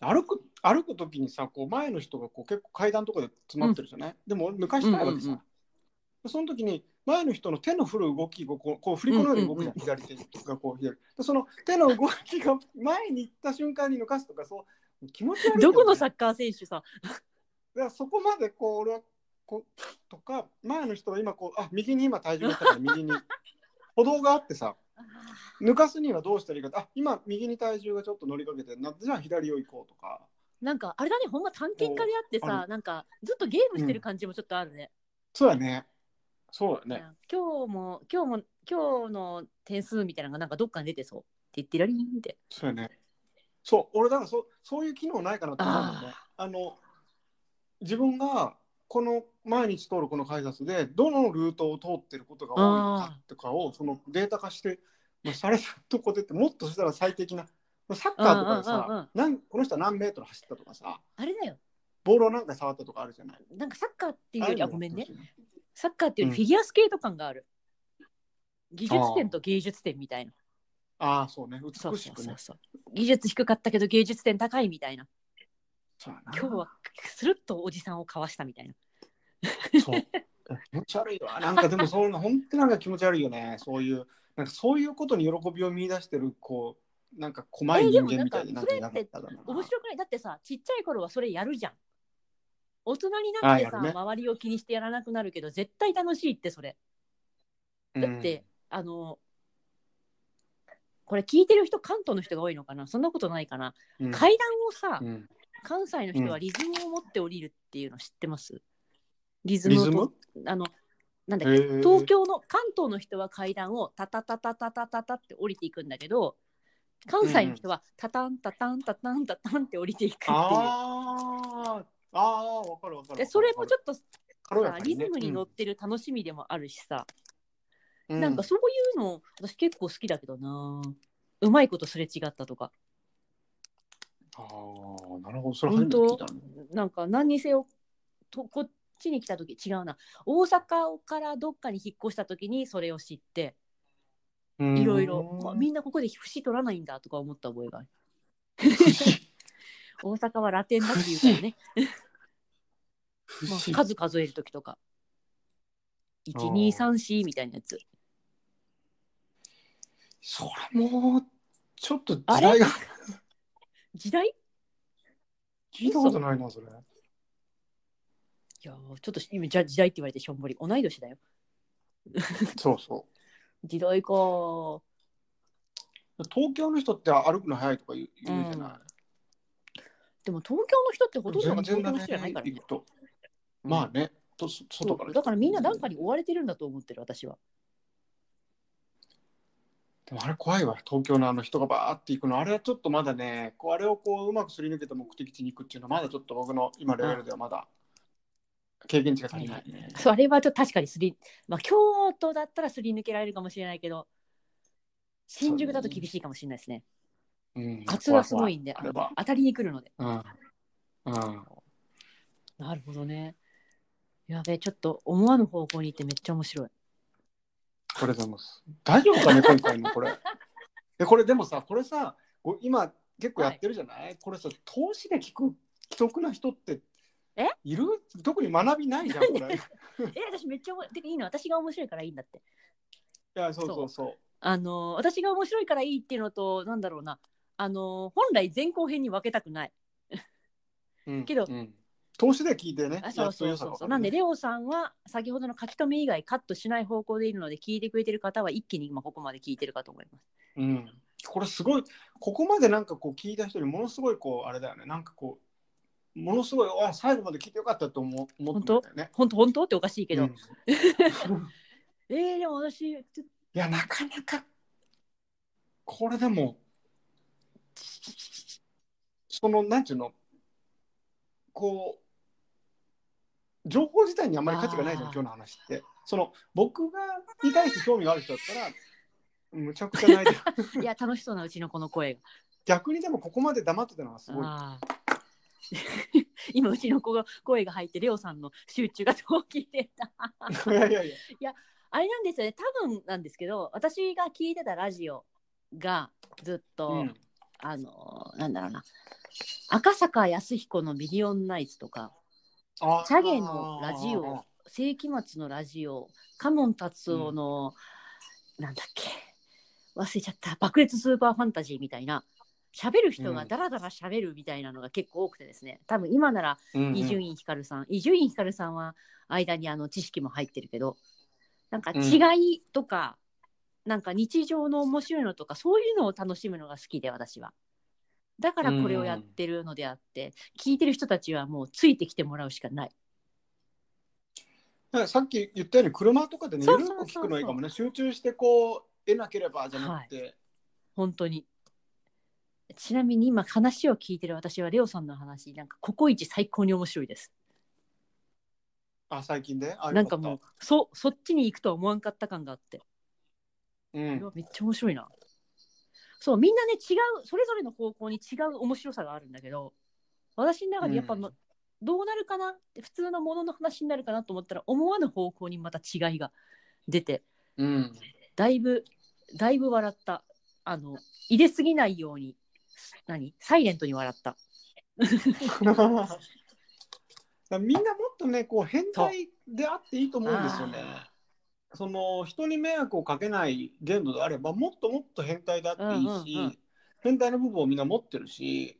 歩く歩く時にさこう前の人がこう結構階段とかで詰まってるじゃない、でも俺抜かしたいわけさ、うんうんその時に前の人の手の振る動きをこうこう振り子のように動くじゃん、うん左手がこう左でその手の動きが前に行った瞬間に抜かすとかそう気持ち悪いねどこのサッカー選手さだからそこまでこう俺はこうとか前の人が今こうあ右に今体重がいったら右に歩道があってさ抜かすにはどうしたらいいかあ今右に体重がちょっと乗りかけてなじゃあ左を行こうとかなんかあれだねほんま探検家であってさなんかずっとゲームしてる感じもちょっとあるね、そうだねそうだね。今日も今日も今日の点数みたいなのがなんかどっかに出てそう。って言ってらりんって。そうやね。そう俺だからそそういう機能ないかなと思うんだあの自分がこの毎日通るこの改札でどのルートを通ってることが多いのかとかをそのデータ化して、まあ、されたとこでってもっとしたら最適なまあサッカーとかでさなんこの人は何メートル走ったとかさあれだよ。ボールを何回触ったとかあるじゃない。なんかサッカーっていうよりああいうのあごめんねサッカーっていうよりフィギュアスケート感がある、技術点と芸術点みたいな。ああそうね。美しくね。そうそうそう技術低かったけど芸術点高いみたいな。そうやな。今日はスルッとおじさんをかわしたみたいな。そう。気持ち悪いわ。なんかでもそんな本当になんか気持ち悪いよね。そういうなんかそういうことに喜びを見出してるこうなんか細い人間みたいでななかっただな。面白くない？だってさちっちゃい頃はそれやるじゃん大人になってさ、ね。周りを気にしてやらなくなるけど絶対楽しいってそれ。だって、あのこれ聞いてる人関東の人が多いのかな？そんなことないかな、うん、階段をさ、うん。関西の人はリズムを持って降りるっていうの知ってます？リズム？あのなんだっけ？東京の関東の人は階段をタタタタタタタタって降りていくんだけど関西の人はタタンタタンタタンタタンって降りていくっていう。あーあー、わかるわかる。でそれもちょっとさリズムに乗ってる楽しみでもあるしさ、うん。なんかそういうの私結構好きだけどな。うまいことすれ違ったとか。ああ、なるほど。それ初めて聞いたのなんか何にせよとこっちに来た時違うな。大阪からどっかに引っ越した時にそれを知って。うん。いろいろ、まあみんなここで節取らないんだとか思った覚えがある。大阪はラテンだっていうからね、まあ、節数数える時とか。1234みたいなやつ。それもうちょっと時代が。時代？聞いたことないなそれ。いやーちょっと今じゃ時代って言われてしょんぼり。同い年だよ。そうそ時代かう。東京の人って歩くの早いとか言う言うじゃない？でも東京の人ってほとんどが東京の人じゃないからね。まあね、とそ外から。だからみんななんかに追われてるんだと思ってる私は。でもあれ怖いわ、東京のあの人がバーって行くの、あれはちょっとまだね、こうあれをこううまくすり抜けて目的地に行くっていうのは、まだちょっと僕の今レベルではまだ経験値が足りない。ね。そうあれはちょっと確かにすり、まあ、京都だったらすり抜けられるかもしれないけど新宿だと厳しいかもしれないですね。うん。カツはすごいんであれは。当たりに来るので。うん。うん。なるほどねやべえちょっと思わぬ方向に行ってめっちゃ面白い。これでも、大丈夫かね、今回のこれ。え、これでもさ、これさ、こ今結構やってるじゃない、これさ、投資で聞く既得な人ってえ？いる？特に学びないじゃん、これ。いえ私めっちゃおもてかいいの私が面白いからいいんだって。や、そうそう。そう。あの私が面白いからいいっていうのとなんだろうな。あの本来前後編に分けたくない。うんけどうん投資で聞いてね。あそうそうそう。そう。なんでレオさんは先ほどの書き留め以外カットしない方向でいるので聞いてくれてる方は一気に今ここまで聞いてるかと思います。うん、これすごいここまでなんかこう聞いた人にものすごいこうあれだよね。なんかこうものすごいあ最後まで聞いてよかったと思う思ったんだよね。本当本当っておかしいけど、うん。えー、でも私いやなかなかこれでもそのなんていうの？こう情報自体にあんまり価値がないじゃん今日の話って。その僕がに対して興味がある人だったらむちゃくちゃないで いや楽しそうなうちのこの声が。逆にでもここまで黙ってたのがすごい。今うちの子が声が入ってレオさんの集中が途切れたいやいやいや。あれなんですよね。多分なんですけど私が聞いてたラジオがずっと、うん。あのなんだろうな。赤坂康彦のミリオンナイツとかあチャゲのラジオ世紀末のラジオカモン達夫の、なんだっけ？忘れちゃった。爆裂スーパーファンタジーみたいな。喋る人がダラダラ喋るみたいなのが結構多くてですね。多分今なら伊集院光さん。伊集院光さんは間にあの知識も入ってるけど。なんか違いとか、なんか日常の面白いのとかそういうのを楽しむのが好きで私は。だからこれをやってるのであって、聞いてる人たちはもうついてきてもらうしかない。さっき言ったように車とかでねそうそうそうゆるく聞くのいいかもね。集中してこう得なければじゃなくて、本当に。ちなみに今話を聞いてる私はレオさんの話なんかココイチ最高に面白いです。あ最近で？あなんかもうそそっちに行くとは思わんかった感があって、う、うんめっちゃ面白いな。そうみんなね違うそれぞれの方向に違う面白さがあるんだけど私の中でやっぱ、うん。まどうなるかな？って普通のものの話になるかなと思ったら思わぬ方向にまた違いが出てうん、だいぶだいぶ笑った。あの入れすぎないように何？サイレントに笑った。みんなもっとねこう変態であっていいと思うんですよね。その人に迷惑をかけない限度であればもっともっと変態であっていいし、うんうんうん。変態の部分をみんな持ってるし、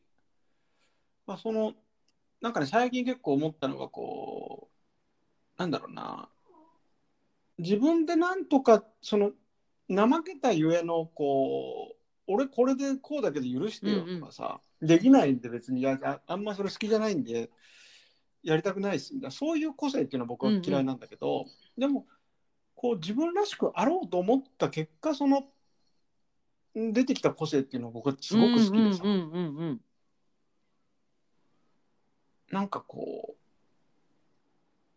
まあ、そのなんかね最近結構思ったのがこうなんだろうな自分でなんとかその怠けたゆえのこう俺これでこうだけど許してよとかさ、できないんで別にああんまそれ好きじゃないんでやりたくないですみたいなそういう個性っていうのは僕は嫌いなんだけど、でもこう自分らしくあろうと思った結果その出てきた個性っていうのは僕はすごく好きでさ、うんうんうんうんなんかこ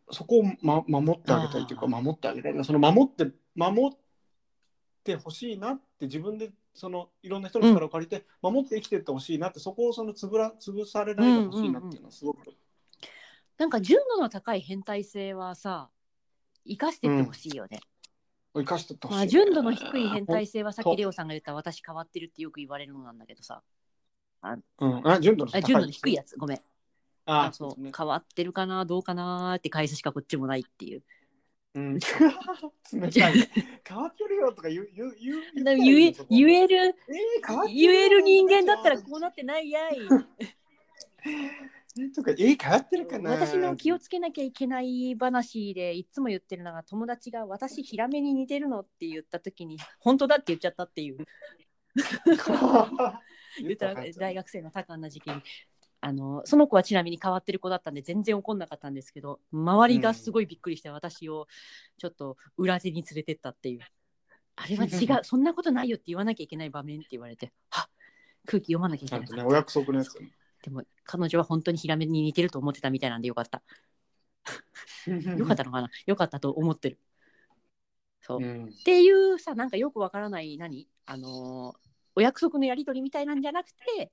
うそこを、ま、守ってあげたいというか守ってあげたいその守って守ってほしいなって自分でそのいろんな人の力を借りて守って生きていってほしいなって、そこをそのつぶら潰されないでほしいなっていうのはすごく、なんか純度の高い変態性はさ生かしてってほしいよね、生かしてってほしい、まあ、純度の低い変態性はさっきレオさんが言った私変わってるってよく言われるのなんだけどさ。うん、あ純度の高い。あ純度の低いやつ。ごめん。ああそうね。変わってるかなどうかなって返すしかこっちもないっていう。うん、冷たい変わってるよとか言う言う言う言え言えるえー言える人間だったらこうなってないやい とかえー変わってるかな。私の気をつけなきゃいけない話でいつも言ってるのが友達が私ヒラメに似てるのって言った時に本当だって言っちゃったっていう。言ったら大学生の多感な時期に。あのその子はちなみに変わってる子だったんで全然怒んなかったんですけど周りがすごいびっくりして私をちょっと裏手に連れてったっていう。あれは違う。そんなことないよって言わなきゃいけない場面って言われては空気読まなきゃいけない。んとねお約束のやつねでも彼女は本当にヒラメに似てると思ってたみたいなんでよかった。よかったのかな？よかったと思ってる。そう、っうん。ていうさなんかよくわからない何？あのーお約束のやり取りみたいなんじゃなくて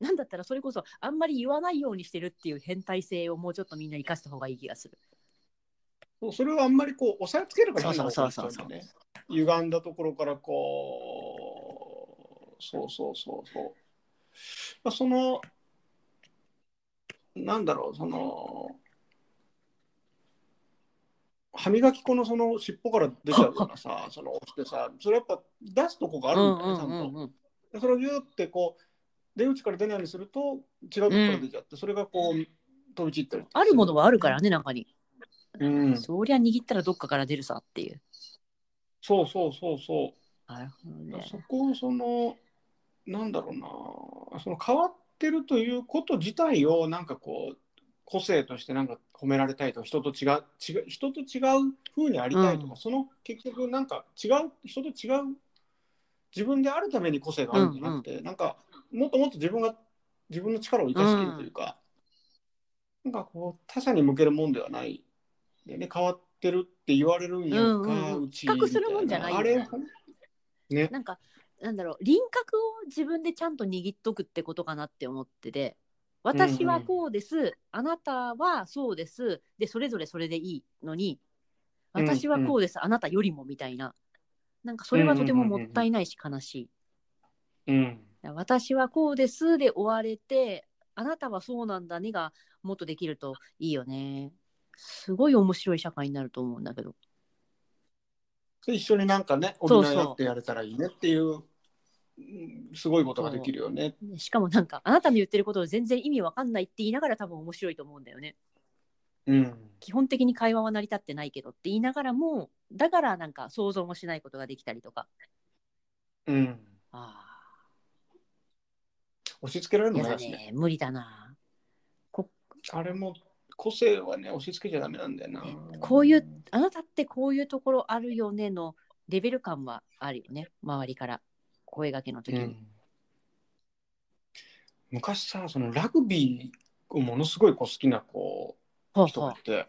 なんだったらそれこそあんまり言わないようにしてるっていう変態性をもうちょっとみんな生かした方がいい気がする。そうそれをあんまりこう押さえつけるからそうそうそうそう。歪んだところからこうそうそうそうそう。まあそのなんだろうその歯磨き粉のその尻尾から出ちゃうようなさ その押してさそれやっぱ出すとこがあるんだよね、ちゃんと。それをギューってこう出口から出ないようにすると違うところから出ちゃって、それがこう飛び散ったりあるものはあるからね中に。うん、そりゃ握ったらどっかから出るさっていう。そうそうそうそうなるほどね。そこをそのなんだろうな。その変わってるということ自体をなんかこう個性としてなんか褒められたいとか人と違う違う人と違う風にありたいとか、うん。その結局なんか違う人と違う自分であるために個性があるんじゃなくて、なんかもっともっと自分が自分の力を生かしきるというか、なんかこう他者に向けるもんではないでね。変わってるって言われるんやんか、うんうんうん。ち比較するもんじゃないよね。なんかなんだろう輪郭を自分でちゃんと握っとくってことかなって思ってて私はこうです、あなたはそうですでそれぞれそれでいいのにうん私はこうです、あなたよりもみたいな。なんかそれはとてももったいないし悲しい、うん。私はこうですで終われてあなたはそうなんだねがもっとできるといいよね。すごい面白い社会になると思うんだけどで一緒になんかね補い合ってやれたらいいねっていううんすごいことができるよね。しかもなんかあなたの言ってることを全然意味わかんないって言いながら多分面白いと思うんだよね。うん。基本的に会話は成り立ってないけどって言いながらもだからなんか想像もしないことができたりとか。うん、あ押し付けられるのもね。ね。無理だな。こあれも個性はね押し付けちゃダメなんだよな。こういうあなたってこういうところあるよねのレベル感はあるよね周りから。声がけの時に、うん。昔さそのラグビーをものすごいこう好きな子人がいて。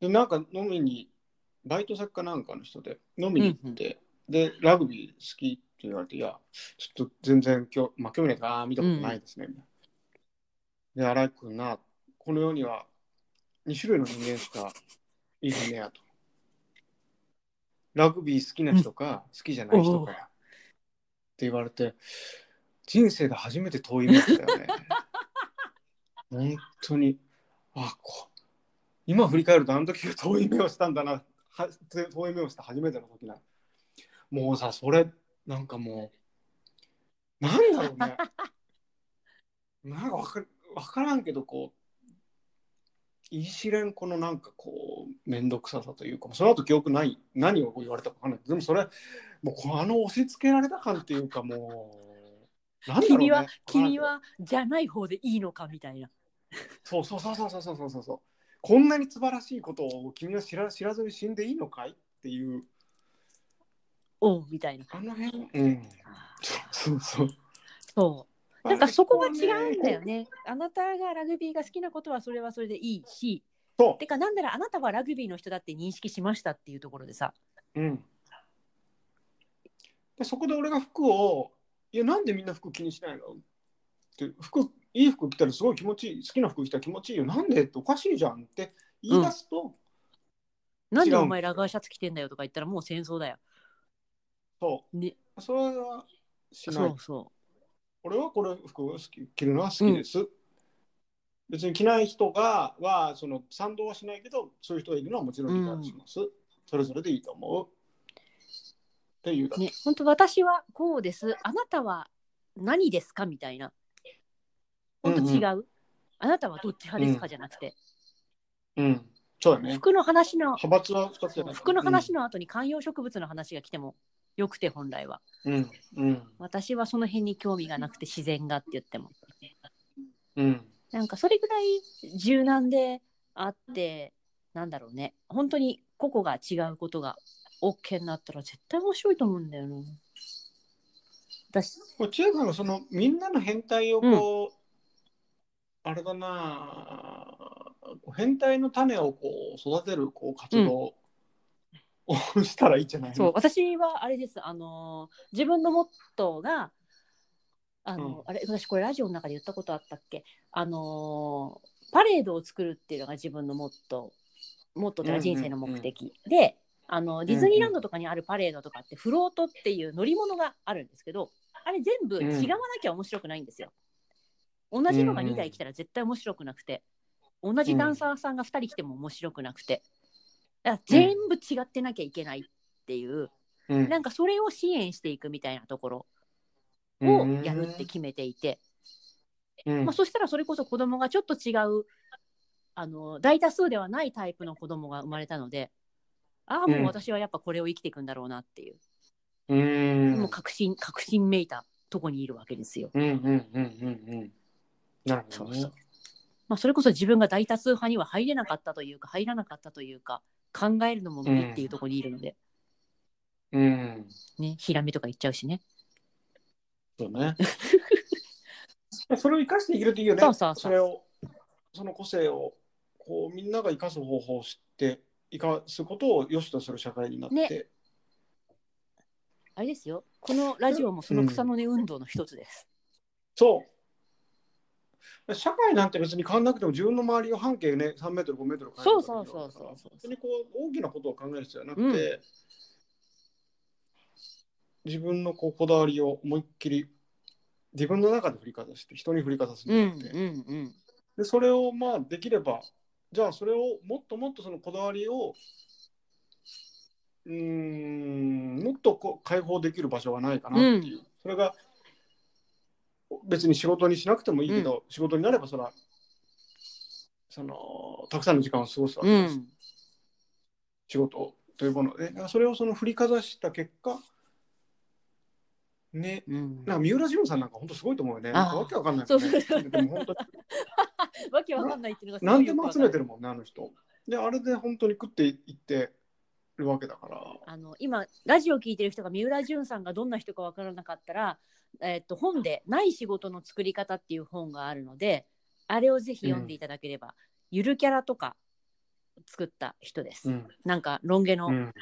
でなんか飲みにバイト先かなんかの人で飲みに行って、でラグビー好きって言われていやちょっと全然今日、まあ、興味ないか見たことないですね、みたいな。で新井君なこの世には2種類の人間しかいるねやと。ラグビー好きな人か好きじゃない人かや、って言われて人生で初めて遠い目だったよね。本当に。あこ今振り返るとあの時が遠い目をしたんだな。は遠い目をした初めての時な。もうさそれなんかもうなんだろうね。なんかわかわからんけどこう言い知れんこのなんかこう面倒くささというかその後記憶ない何を言われたかわかんないでもそれもうこのあの押し付けられた感っていうかもうなんだろうね君は君はじゃない方でいいのかみたいなそうそうそうそうそうそうそうそうこんなに素晴らしいことを君は知ら知らずに死んでいいのかいっていうおうみたいな。あの辺、うん。そうそう。そう。なんかそこが違うんだよね。ね。あなたがラグビーが好きなことはそれはそれでいいし、そてかなんならあなたはラグビーの人だって認識しましたっていうところでさ。う。うん。でそこで俺が服を、いや、なんでみんな服気にしないの？って、服、いい服着たらすごい気持ちいい、好きな服着たら気持ちいいよ。なんでっておかしいじゃんって言い出すと、なんでお前ラガーシャツ着てんだよとか言ったらもう戦争だよ。そね、う。それはしないそう。そ俺はこれ服を好き着るのは好きです。別に着ない人がはその賛同はしないけどそういう人がいるのはもちろん理解します。それぞれでいいと思う。っていう。ね、本当私はこうです。あなたは何ですか？みたいな。本当違う、うんあなたはどっち派ですか、じゃなくて。うん。そうだね。服の話の派閥は2つじゃない服の話の後に観葉植物の話が来てもよくて本来は。うん。うん。私はその辺に興味がなくて自然がって言っても。うん。なんかそれぐらい柔軟であってなんだろうね本当に個々が違うことが OK になったら絶対面白いと思うんだよな。私これ千恵さんがそのみんなの変態をこう、あれだな変態の種をこう育てるこう活動をしたらいいんじゃない。そう私はあれです。あのー自分のモットーがあのーうん。あれ私これラジオの中で言ったことあったっけ？あのーパレードを作るっていうのが自分のモットー。モットーというか人生の目的、であのディズニーランドとかにあるパレードとかってフロートっていう乗り物があるんですけどあれ全部違わなきゃ面白くないんですよ。同じのが2台来たら絶対面白くなくて同じダンサーさんが2人来ても面白くなくて。だから全部違ってなきゃいけないっていう、うん。なんかそれを支援していくみたいなところをやるって決めていて、うん。まあ、そしたらそれこそ子供がちょっと違うあの大多数ではないタイプの子供が生まれたのでああもう私はやっぱこれを生きていくんだろうなっていう、うん。もう確信確信めいたとこにいるわけですよ。うんうんうんうんうん。なるほどね。そうそう。まあ、それこそ自分が大多数派には入れなかったというか入らなかったというか考えるのも無理っていうところにいるので、うん。ねヒラメとか言っちゃうしね。そうね。それを生かしていけるといいよね。そうそうそうれを、その個性を、こう、みんなが生かす方法を知って、生かすことを良しとする社会になって。ねあれですよこのラジオもその草の根運動の一つです。そう。社会なんて別に変わんなくても自分の周りを半径ね3メートル5メートル変えそうそうそうそう。そう別にこう大きなことを考える必要はなくて、うん。自分のこうこだわりを思いっきり自分の中で振りかざして人に振りかざすんじうんゃなくて、うんうんでそれをまあできればじゃあそれをもっともっとそのこだわりをうーんもっとこう解放できる場所がないかなっていう、それが別に仕事にしなくてもいいけど、仕事になればそらそのたくさんの時間を過ごすわけです、うん仕事というものでそれをその振りかざした結果ねうんなんか三浦淳さんなんか本当すごいと思うよね。わけわかんないもんね。そうそうでも本当に わけわかんないっていうのが何でも集めてる。るもんね、あの人。で、あれで本当に食っていってるわけだから。あの今ラジオ聞いてる人が三浦淳さんがどんな人かわからなかったら、えっと本で「ない仕事の作り方」っていう本があるのであれをぜひ読んでいただければ、ゆるキャラとか作った人です、うん。なんかロン毛のうん。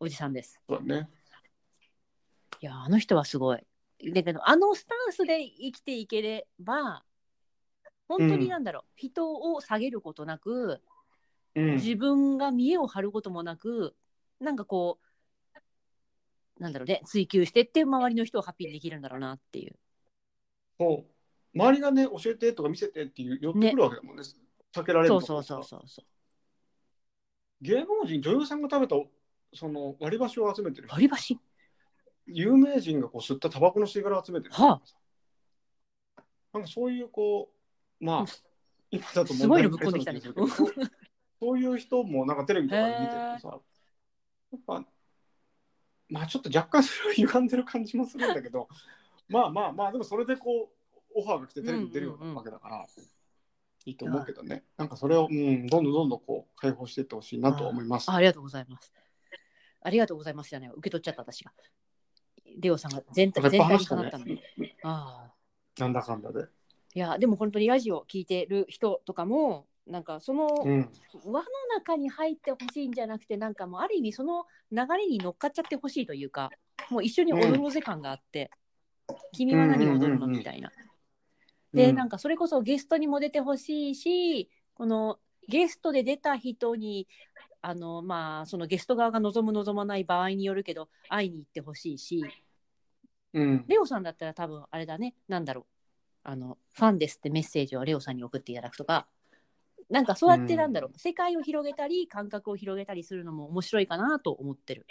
おじさんです、そうだね。いやあの人はすごいだけどあのスタンスで生きていければ本当になんだろう、人を下げることなくうん。自分が見栄を張ることもなくなんかこうなんだろうね追求してって周りの人をハッピーにできるんだろうなっていう。そう。周りがね、教えてとか見せてっていう寄ってくるわけだもんね。避けられるそうそうそうそうそう。芸能人、女優さんが食べたその割り箸を集めてる人。割り箸？有名人がこう吸ったタバコの吸い殻を集めてる人はなんかそういうこう、まあ、今だとすごいのぶっ込んできたね。問題になりそういう人もなんかテレビとかで見てるとさ、やっぱ、まあちょっと若干それは歪んでる感じもするんだけど、まあまあまあ、でもそれでこう、オファーが来てテレビに出るようなわけだから、いいと思うけどね、なんかそれを、うん、どんどんどんどんこう解放していってほしいなと思います。あありがとうございますありがとうございますじゃないわ受け取っちゃった私が。レオさんが全体全体に話したねかかったので。ああ。なんだかんだで。いやでも本当にラジオ聞いてる人とかもなんかそのうん。輪の中に入ってほしいんじゃなくてなんかもうある意味その流れに乗っかっちゃってほしいというかもう一緒に踊ろうぜ感があって、君は何を踊るのみたいな。で、うんなんかそれこそゲストにも出てほしいしこのゲストで出た人にあのまあそのゲスト側が望む望まない場合によるけど会いに行ってほしいしうん。レオさんだったら多分あれだねなんだろうあのファンですってメッセージをレオさんに送っていただくとかなんかそうやってなんだろう、世界を広げたり感覚を広げたりするのも面白いかなと思ってる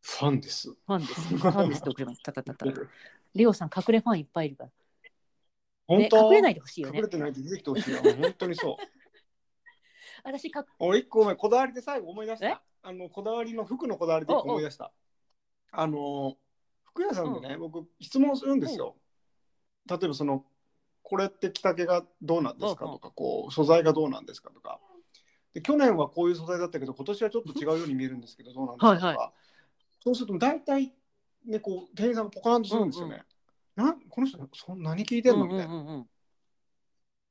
ファンです。ファンですファンですって送りますたたたた レオさん隠れファンいっぱいいるから、ね、本当？隠れないでほしいよね隠れてないで出てきてほしいよ。本当にそう。私か俺一個前こだわりで最後思い出しえ？た。あのこだわりの服のこだわりで思い出した。あの服屋さんでね、僕質問するんですよ。例えばそのこれって着丈がどうなんですか？うんうんとか、こう素材がどうなんですか？とか。で去年はこういう素材だったけど今年はちょっと違うように見えるんですけどどうなんですか？とか。はいはそうすると大体ねこう店員さんがポカーンとするんですよね。なんこの人そんな何聞いてんの？みたいな。うんうん。うんうん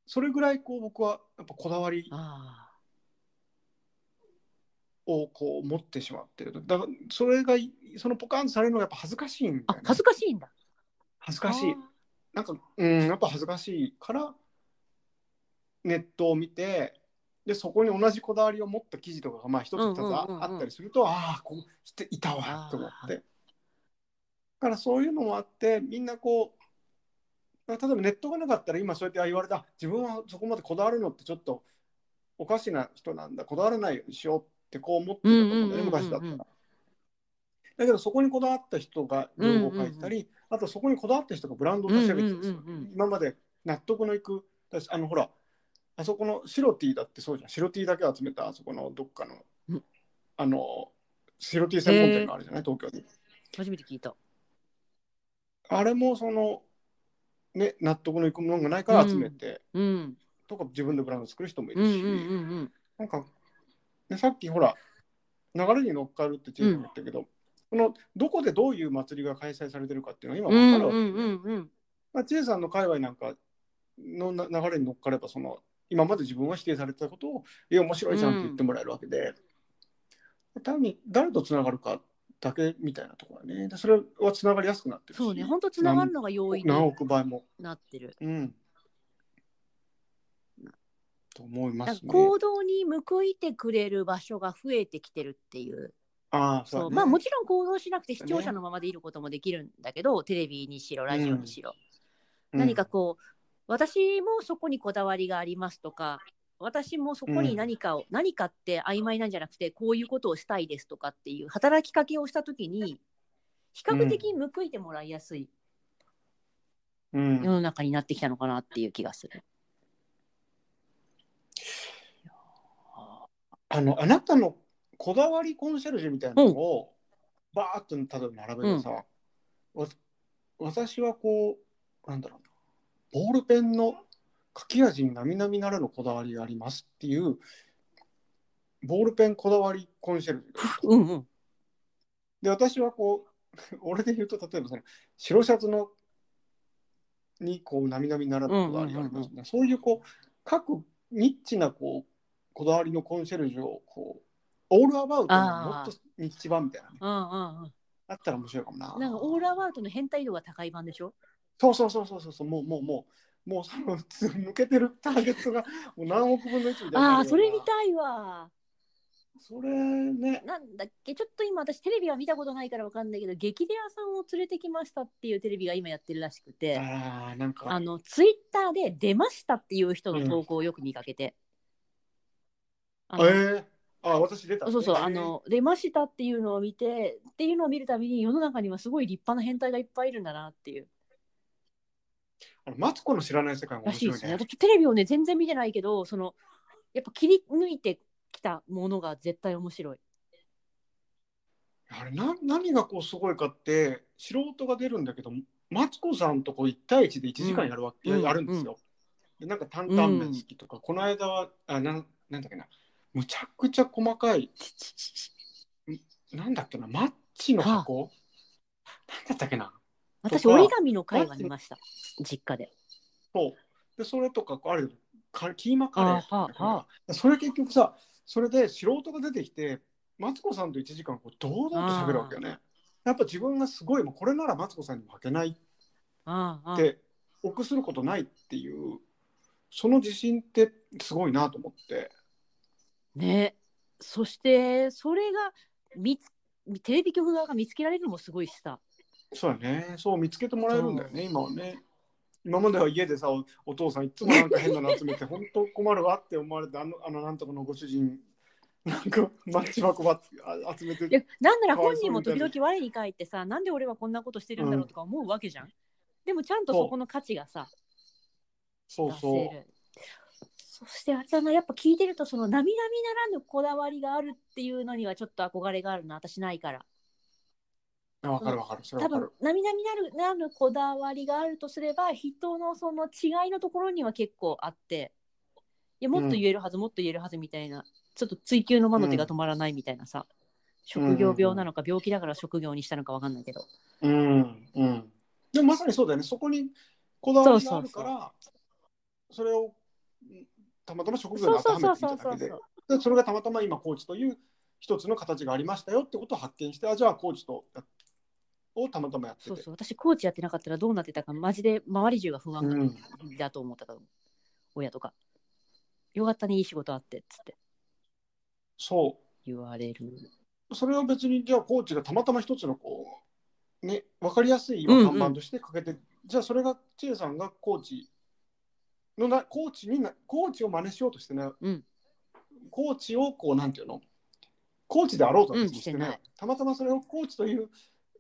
それぐらいこう僕はやっぱこだわりあをこう持ってしまってるだからそれがそのポカンとされるのがやっぱ恥ずかしいんだよね。恥ずかしいんだ。恥ずかしいなんかうん。やっぱ恥ずかしいからネットを見てでそこに同じこだわりを持った記事とかがまあ一つ二つうんうんうんうん。あったりすると、ああこうしていたわと思って。だからそういうのもあってみんなこう例えばネットがなかったら今そうやってあ言われた自分はそこまでこだわるのってちょっとおかしな人なんだこだわらないようにしようってこう思ってたと思うんだよねうんうんうんうんうん昔だったら。だけどそこにこだわった人がブログを書いてたり、あとそこにこだわった人がブランドを立ち上げてたりする、うんうんうんうん。今まで納得のいく私あのほらあそこの白 T だってそうじゃん。白 T だけ集めたあそこのどっかの、うん。あの白 T 専門店があるじゃない？東京に。初めて聞いた。あれもそのね納得のいくものがないから集めて、うん。とか自分でブランド作る人もいるし、うんうんうんうんなんか、ね、さっきほら流れに乗っかるってチーム言ったけど、このどこでどういう祭りが開催されてるかっていうのは今分かるわけで、うんうんうんうんまあ、知恵さんの界隈なんかのな流れに乗っかればその今まで自分は否定されてたことを「いや面白いじゃん」って言ってもらえるわけで、単に誰とつながるかだけみたいなところはねでそれはつながりやすくなってるしそうね本当つながるのが容易何に億倍も。なってるうん。と思いますね。行動に報いてくれる場所が増えてきてるっていうああ、そうね。まあもちろん行動しなくて視聴者のままでいることもできるんだけど、テレビにしろラジオにしろ、うん。何かこう私もそこにこだわりがありますとか私もそこに何かを、何かって曖昧なんじゃなくてこういうことをしたいですとかっていう働きかけをした時に比較的報いてもらいやすいうん。世の中になってきたのかなっていう気がする。あのあなたのこだわりコンシェルジュみたいなのを、バーッと例えば並べてさ、わ私はこうなんだろうなボールペンの書き味に並々ならぬこだわりがありますっていうボールペンこだわりコンシェルジュ。がうんうん。で私はこう 俺で言うと例えばその白シャツのにこう並々ならぬこだわりがありますね、そういうこう各ニッチなこうこだわりのコンシェルジュをこうオールアバウトのもっとニッチ版みたいなね。うんうんうん。あったら面白いかもな。なんかオールアバウトの変態度が高い版でしょ？そうそうそうそうそうそう。もうもうもう。もうその抜けてるターゲットがもう何億分の1みたいな。ああーそれ見たいわ。それね。なんだっけ？ちょっと今私テレビは見たことないからわかんないけど激レアさんを連れてきましたっていうテレビが今やってるらしくて。ああなんか。あのツイッターで出ましたっていう人の投稿をよく見かけて、あのえー、あ私出た。そうそう、えー。あの出ましたっていうのを見てっていうのを見るたびに世の中にはすごい立派な変態がいっぱいいるんだなっていう。あのマツコの知らない世界もら面白いね。しいですね。私テレビをね全然見てないけどそのやっぱ切り抜いてきたものが絶対面白い。あれな何がこうすごいかって素人が出るんだけどマツコさんとこう1対1で1時間やるわけ、うんやるんですよ。でなんか担々麺好きとか、この間はあなんなんだっけなむちゃくちゃ細かい。なんだっけなマッチの箱？なんだったっけな？私折り紙の会がありました。実家で。そう。でそれとかある。かキーマカレーとかそれ結局さそれで素人が出てきてマツコさんと1時間こう堂々と喋るわけよね。やっぱ自分がすごいもうこれならマツコさんに負けない。って臆することないっていうその自信ってすごいなと思ってね。そしてそれが見つテレビ局側が見つけられるのもすごいしさ。そうだね。そう見つけてもらえるんだよね今はね。今までは家でさおお父さんいつもなんか変なの集めて 本当困るわって思われてあのあのなんとかのご主人なんかマッチ箱ば集めていやなんなら本人も時々我に返ってさなんで俺はこんなことしてるんだろうとか思うわけじゃん、でもちゃんとそこの価値がさそうそ出せるそしてあれだなやっぱ聞いてるとその並々ならぬこだわりがあるっていうのにはちょっと憧れがあるな。私ないから。うわかるわかる。それ多わかる。分並々なるなるこだわりがあるとすれば人のその違いのところには結構あって。いやもっと言えるはず、もっと言えるはずみたいなちょっと追求の魔の手が止まらないみたいなさ、職業病なのか病気だから職業にしたのかわかんないけど、うん。うん。でもまさにそうだよね。そこにこだわりがあるからそれをうんたまたま職業に当てはめてみただけでで。それがたまたま今コーチという一つの形がありましたよってことを発見してあじゃあコーチとやをたまたまやってて。そうそう。私コーチやってなかったらどうなってたかマジで周り中が不安うん。だと思ったと思う、親とか。よかったねいい仕事あってっつって。そ言われる。うそれを別にじゃあコーチがたまたま一つのこうね分かりやすい看板としてかけて、じゃあそれが千恵さんがコーチのなコーチになコーチを真似しようとしてね、うん。コーチをこうなんていうの？コーチであろうとしてね、うんたまたまそれをコーチという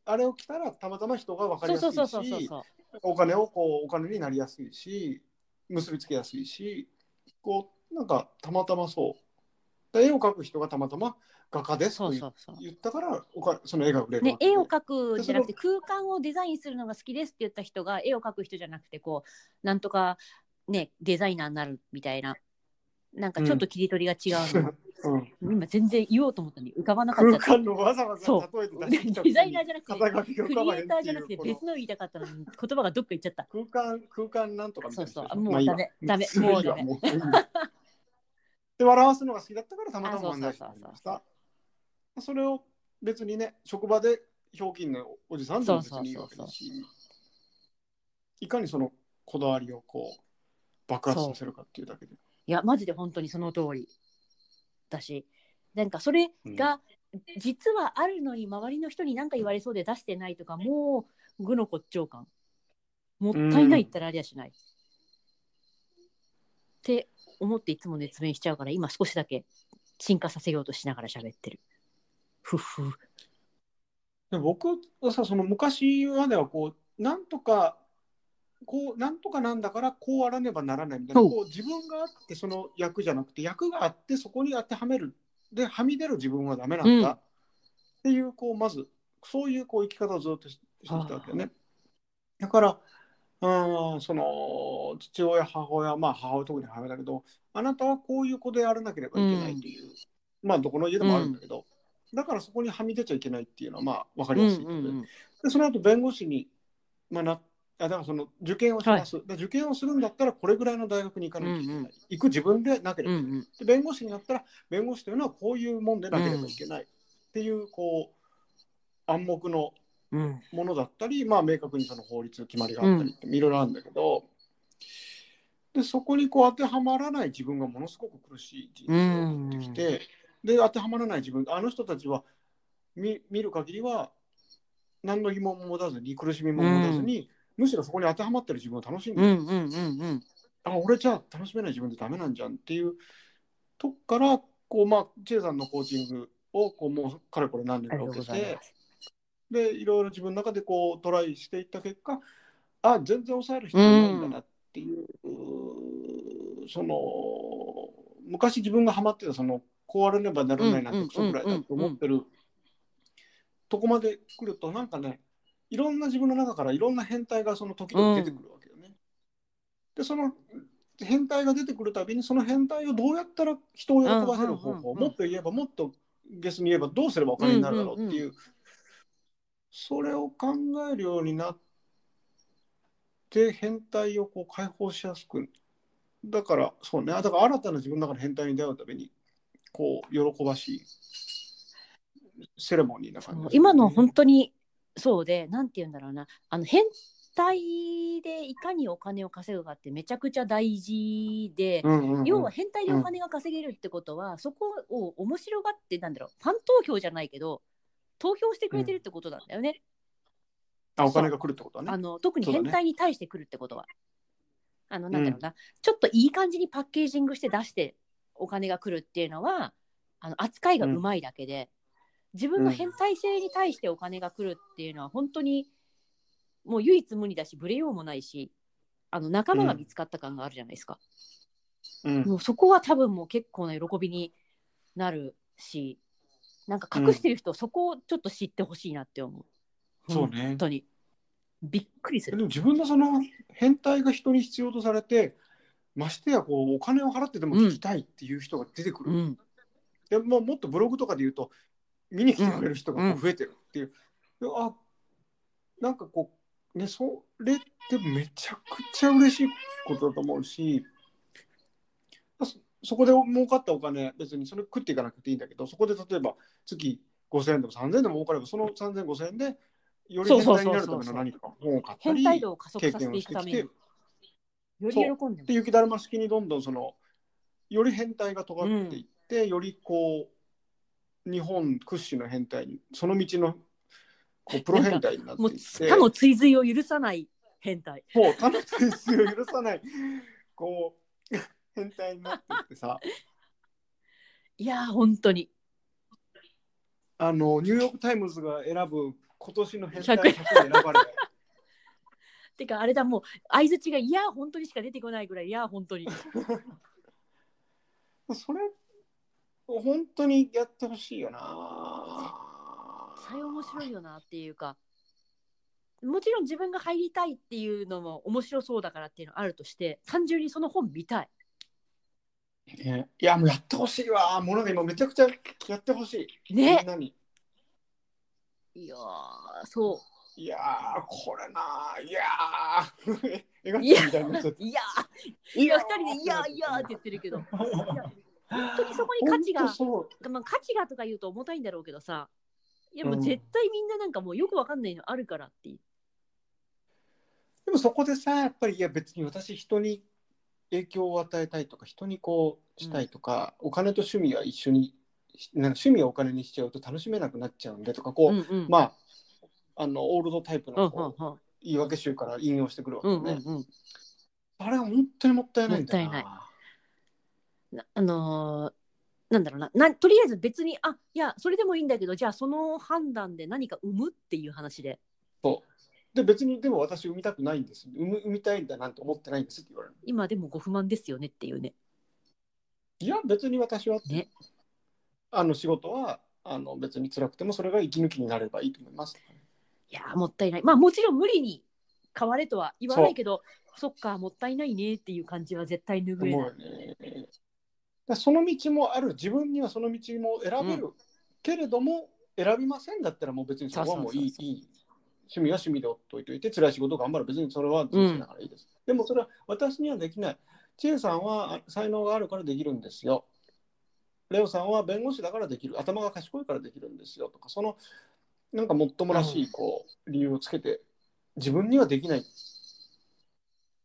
あれを着たらたまたま人が分かりやすいしお金をこうお金になりやすいし結びつけやすいしこうなんかたまたまそう。で絵を描く人がたまたま画家ですそと言ったからおかその絵が売れるね絵を描くじゃなくて空間をデザインするのが好きですって言った人が絵を描く人じゃなくてこうなんとかねデザイナーになるみたいな。なんかちょっと切り取りが違うの、うん、今全然言おうと思ったのに浮かばなかった。空間のわざわざ例えて出してきたデザイナーじゃなくてクリエイターじゃなくて別の言いたかったのに言葉がどっか行っちゃった。空間空間なんとかみたいな。そうそう。もうダメ。ダメ。もうダメ。で笑わすのが好きだったからたまたま漫才師になりました。それを別にね職場でひょうきんのおじさんでも別にいいわけだしいかにそのこだわりをこう爆発させるかっていうだけで。いやマジで本当にその通りだし。なんかそれが実はあるのに周りの人に何か言われそうで出してないとかもう愚の骨頂感。もったいないったらありゃしない、って思っていつも熱弁しちゃうから今少しだけ進化させようとしながら喋ってる。ふっふで僕はさその昔まではこうなんとかこうなんとかなんだからこうあらねばならないみたいなこう自分があってその役じゃなくて役があってそこに当てはめるではみ出る自分はダメなんだ、うん。っていうこうまずそういうこう生き方をずっとししてきたわけよね。だからうんその父親母親まあ母親特に母親だけどあなたはこういう子でやらなければいけないという、まあどこの家でもあるんだけど、だからそこにはみ出ちゃいけないっていうのはまあ分かりやすいで,、うんうんうんでその後弁護士に、まあ、なあだからその受験をします、で受験をするんだったらこれぐらいの大学に行かなきゃいけない、うんうん。行く自分でなければいけない、うんうん。で弁護士になったら弁護士というのはこういうもんでなければいけないっていうこう暗黙のうん。ものだったり、まあ、明確にその法律決まりがあったりっていろいろあるんだけど、でそこにこう当てはまらない自分がものすごく苦しい人生を送ってきて、で当てはまらない自分あの人たちは見見る限りは何の疑問も持たずに苦しみも持たずに、むしろそこに当てはまってる自分を楽しんでる、うんうんうんうん。あ俺じゃあ楽しめない自分でダメなんじゃんっていうとこからこうまあ千恵さんのコーチングをこうもうかれこれ何年ありがとうか受けてでいろいろ自分の中でこうトライしていった結果あ全然抑える必要ないんだなっていう、うーその昔自分がハマってたそのこうあらねばならないなんてクソぐらいだと思ってるとこまで来るとなんかねいろんな自分の中からいろんな変態がその時々出てくるわけよね。でその変態が出てくるたびにその変態をどうやったら人を喜ばせる方法、もっと言えばもっとゲスに言えばどうすればお金になるだろうっていう,、それを考えるようになって変態をこう解放しやすくだからそうね。だから新たな自分の中の変態に出会うためにこう喜ばしいセレモニーな感じね、今の本当にそうでなんて言うんだろうな。あの変態でいかにお金を稼ぐかってめちゃくちゃ大事で、うんうんうん。要は変態でお金が稼げるってことは、そこを面白がってなんだろうファン投票じゃないけど投票してくれてるってことなんだよね。あお金が来るってことはね。あの特に変態に対してくるってことは。あのなんだろうな、ちょっといい感じにパッケージングして出してお金が来るっていうのはあの扱いがうまいだけで、自分の変態性に対してお金が来るっていうのは本当にもう唯一無二だしブレようもないしあの仲間が見つかった感があるじゃないですか、うん。もうそこは多分もう結構な喜びになるしなんか隠してる人、そこをちょっと知ってほしいなって思う。そうね。本当に。びっくりする。でも自分のその変態が人に必要とされてましてやこうお金を払ってでも聞きたいっていう人が出てくる、うん。でもうもっとブログとかで言うと見に来てくれる人が増えてるっていう、であなんかこうねそれってめちゃくちゃ嬉しいことだと思うしそそこで儲かったお金別にそれ食っていかなくていいんだけどそこで例えば月5000円でも3000円でも儲かればその3000、5000円でより変態になるための何か本を買ったり経験をしてきてより喜んでもで雪だるま式にどんどんそのより変態が尖っていって、よりこう日本屈指の変態にその道のこうプロ変態になってもいて他の追随を許さない変態。もう他の追随を許さないこう変態になっててさ。いやー本当に。あのニューヨーク・タイムズが選ぶ今年の変態100に選ばれ てかあれだもう相づちがいやー本当にしか出てこないぐらいいやー本当に。た それ本当にやってほしいよな。それ面白いよなっていうかもちろん自分が入りたいっていうのも面白そうだからっていうのあるとして単純にその本見たい。ね。いやもうやってほしいわ。もので今めちゃくちゃやってほしい。みねいやーそいやーこれないやいや いやいや二人でいやーいやーって言ってるけど 本当にそこに価値がまあ、価値がとか言うと重たいんだろうけどさいやもううん。絶対みんななんかもうよくわかんないのあるからって。でもそこでさやっぱりいや別に私人に影響を与えたいとか人にこうしたいとか、お金と趣味は一緒になんか趣味をお金にしちゃうと楽しめなくなっちゃうんでとかこう、うんうん。まああのオールドタイプうんのこう、うんうん。言い訳集から引用してくるわけうんね、うんうん。あれは本当にもったいないんだよなあのーなんだろうななとりあえず別にあいやそれでもいいんだけどじゃあその判断で何か生むっていう話で。で別にでも私産みたくないんです。産む産みたいんだなんて思ってないんですって言われる。今でもご不満ですよねっていうね。いや別に私は、ね。あの仕事はあの別に辛くてもそれが息抜きになればいいと思いますいやーもったいない。まあもちろん無理に変われとは言わないけどそっかもったいないねっていう感じは絶対拭えない。ね。その道もある。自分にはその道も選べる、けれども選びませんだったらもう別にそこはもういい趣味は趣味でほっといといて辛い仕事頑張る別にそれは人生だからいいです、でもそれは私にはできない。千恵さんはあ才能があるからできるんですよ。レオさんは弁護士だからできる。頭が賢いからできるんですよとかそのなんかもっともらしいこう理由をつけて自分にはできない。っ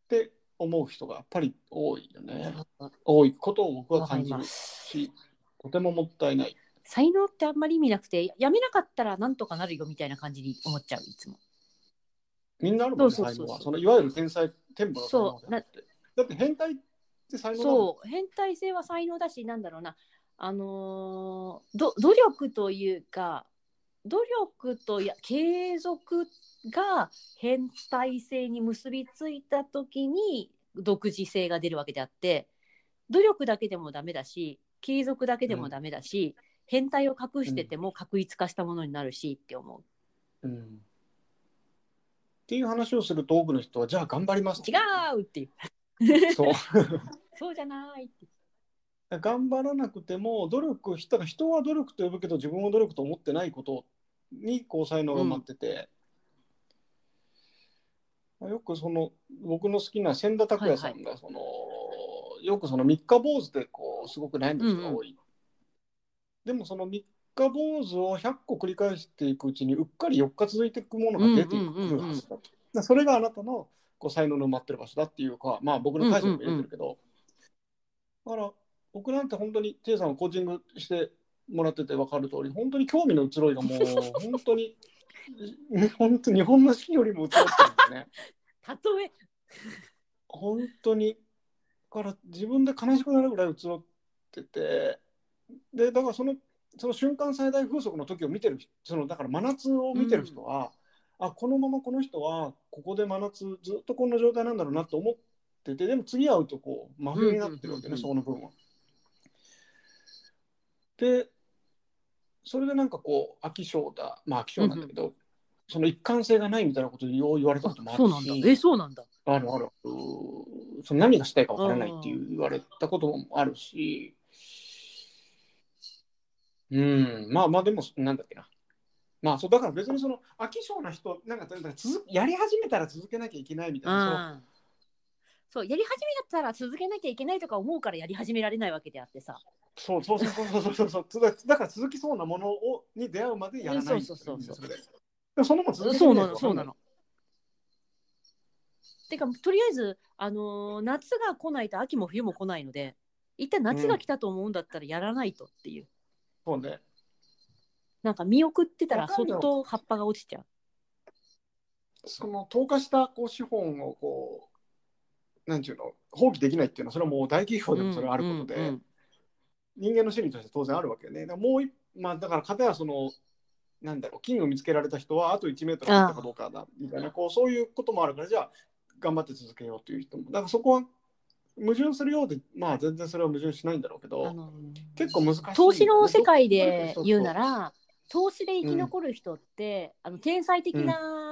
て思う人がやっぱり多いよね。多いことを僕は感じるし、とてももったいない。才能ってあんまり意味なくてやめなかったらなんとかなるよみたいな感じに思っちゃういつもみんなあるもんね、そうそうそうそう才能は。そのいわゆる天才、天賦の才能じゃなくて。だって変態って才能そう変態性は才能だしなんだろうなあのーど努力というか努力とや継続が変態性に結びついた時に独自性が出るわけであって努力だけでもダメだし継続だけでもダメだし、変態を隠してても確一化したものになるしって思う、うん。っていう話をすると多くの人は、じゃあ頑張ります。違うっていう。そう。そうじゃないって。頑張らなくても努力だから人は努力と呼ぶけど自分は努力と思ってないことにこう才能が埋まってて、よくその僕の好きな千田拓也さんがその、よくその三日坊主でこうすごく悩んでる人が多い、でもその三日坊主を100個繰り返していくうちにうっかり4日続いていくものが出てくるはずだと、だそれがあなたのこう才能の埋まってる場所だっていうかまあ僕の解釈も入れてるけど、だから僕なんて本当にテイさんをコーチングしてもらってて分かる通り本当に興味の移ろいがもう本当に本当日本の四季よりも移ろってるんですね。例え。本当に。から自分で悲しくなるぐらい移ろってて。でだからそのその瞬間最大風速の時を見てるそのだから真夏を見てる人は、うん、あこのままこの人はここで真夏ずっとこんな状態なんだろうなと思っててでも次会うとこう真冬になってるわけね、その分は。でそれでなんかこう飽き性だまあ飽き性なんだけど、うん、その一貫性がないみたいなことを言われたこともあるしそうなんだ。えそうなんだ。あるある。その何がしたいかわからないっていう言われたこともあるし。うんまあまあでもなんだっけな。まあそうだから別にその飽き性な人なんか続やり始めたら続けなきゃいけないみたいな、そうやり始めたら続けなきゃいけないとか思うからやり始められないわけであってさ。そうそうそうそうそうそうそう。だから続きそうなものをに出会うまでやらないそうそうそうそう。そのも続けそうなのそうなの。てかとりあえず、あのー、夏が来ないと秋も冬も来ないので一旦夏が来たと思うんだったらやらないとっていう、うん、そうね。なんか見送ってたらそっと葉っぱが落ちちゃう。その透過したこう資本をこうなんていうの放棄できないっていうのはそれはもう大企業でもそれはあることで、うんうん。うん、人間の心理として当然あるわけよね。だもうまあ、だから片やそのなんだろう金を見つけられた人はあと1メートルあったかどうかだみたいなこうそういうこともあるからじゃあ頑張って続けようという人も。だからそこは矛盾するようでまあ全然それは矛盾しないんだろうけど、結構難しい。投資の世界で言うなら投資で生き残る人って、うん、あの天才的な、うん、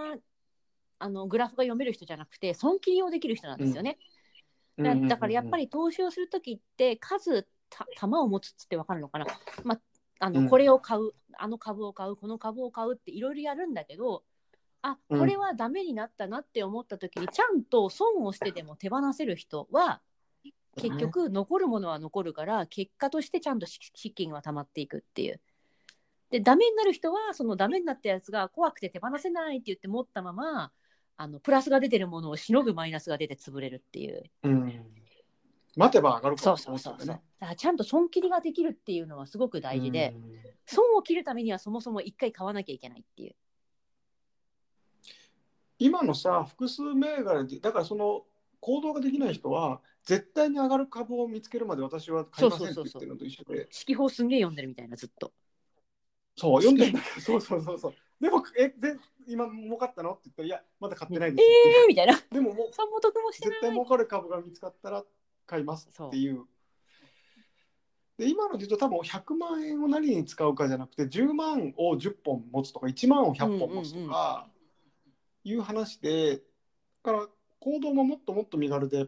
あのグラフが読める人じゃなくて損切りをできる人なんですよね。だだからやっぱり投資をする時って数た玉を持つっつって分かるのかな、まあ、あのこれを買う、うん、あの株を買うこの株を買うっていろいろやるんだけどあこれはダメになったなって思った時にちゃんと損をしてでも手放せる人は結局残るものは残るから結果としてちゃんと資金は溜まっていくっていう。でダメになる人はそのダメになったやつが怖くて手放せないって言って持ったままあのプラスが出てるものをしのぐマイナスが出て潰れるっていう。うん。待てば上がるか。もしれない、ね、そう。そうそうだからちゃんと損切りができるっていうのはすごく大事で、損を切るためにはそもそも一回買わなきゃいけないっていう。今のさ複数銘柄でだからその行動ができない人は絶対に上がる株を見つけるまで私は買いませんって言ってるのと一緒で。指揮法すんげえ読んでるみたいなずっとそう読んでるんだけどそうそうそうそう。でもえで今儲かったの？って言ったらいやまだ買ってないですええー、みたいな。でももう三も得もして絶対儲かる株が見つかったら買いますっていう。で今ので言うと多分100万円を何に使うかじゃなくて10万を10本持つとか1万を100本持つとかいう話で、だから行動ももっともっと身軽で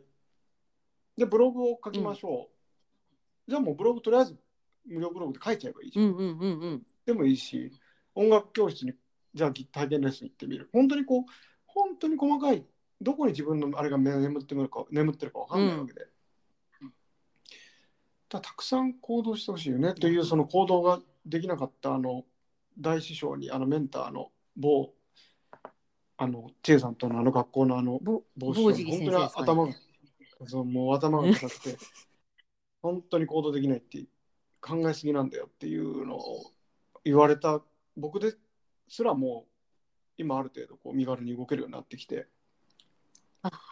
でブログを書きましょう、うん、じゃあもうブログとりあえず無料ブログで書いちゃえばいいじゃん。うんうんうんうん、でもいいし音楽教室にじゃあ体験レッスン行ってみる。本当にこう本当に細かいどこに自分のあれが眠ってるか眠ってるか分かんないわけで、だたくさん行動してほしいよね。というその行動ができなかったあの大師匠にあのメンターの某あのチェイさんとのあの学校のあの帽子本当に頭がそうもう頭が硬くて本当に行動できないって考えすぎなんだよっていうのを言われた僕ですらもう今ある程度こう身軽に動けるようになってきて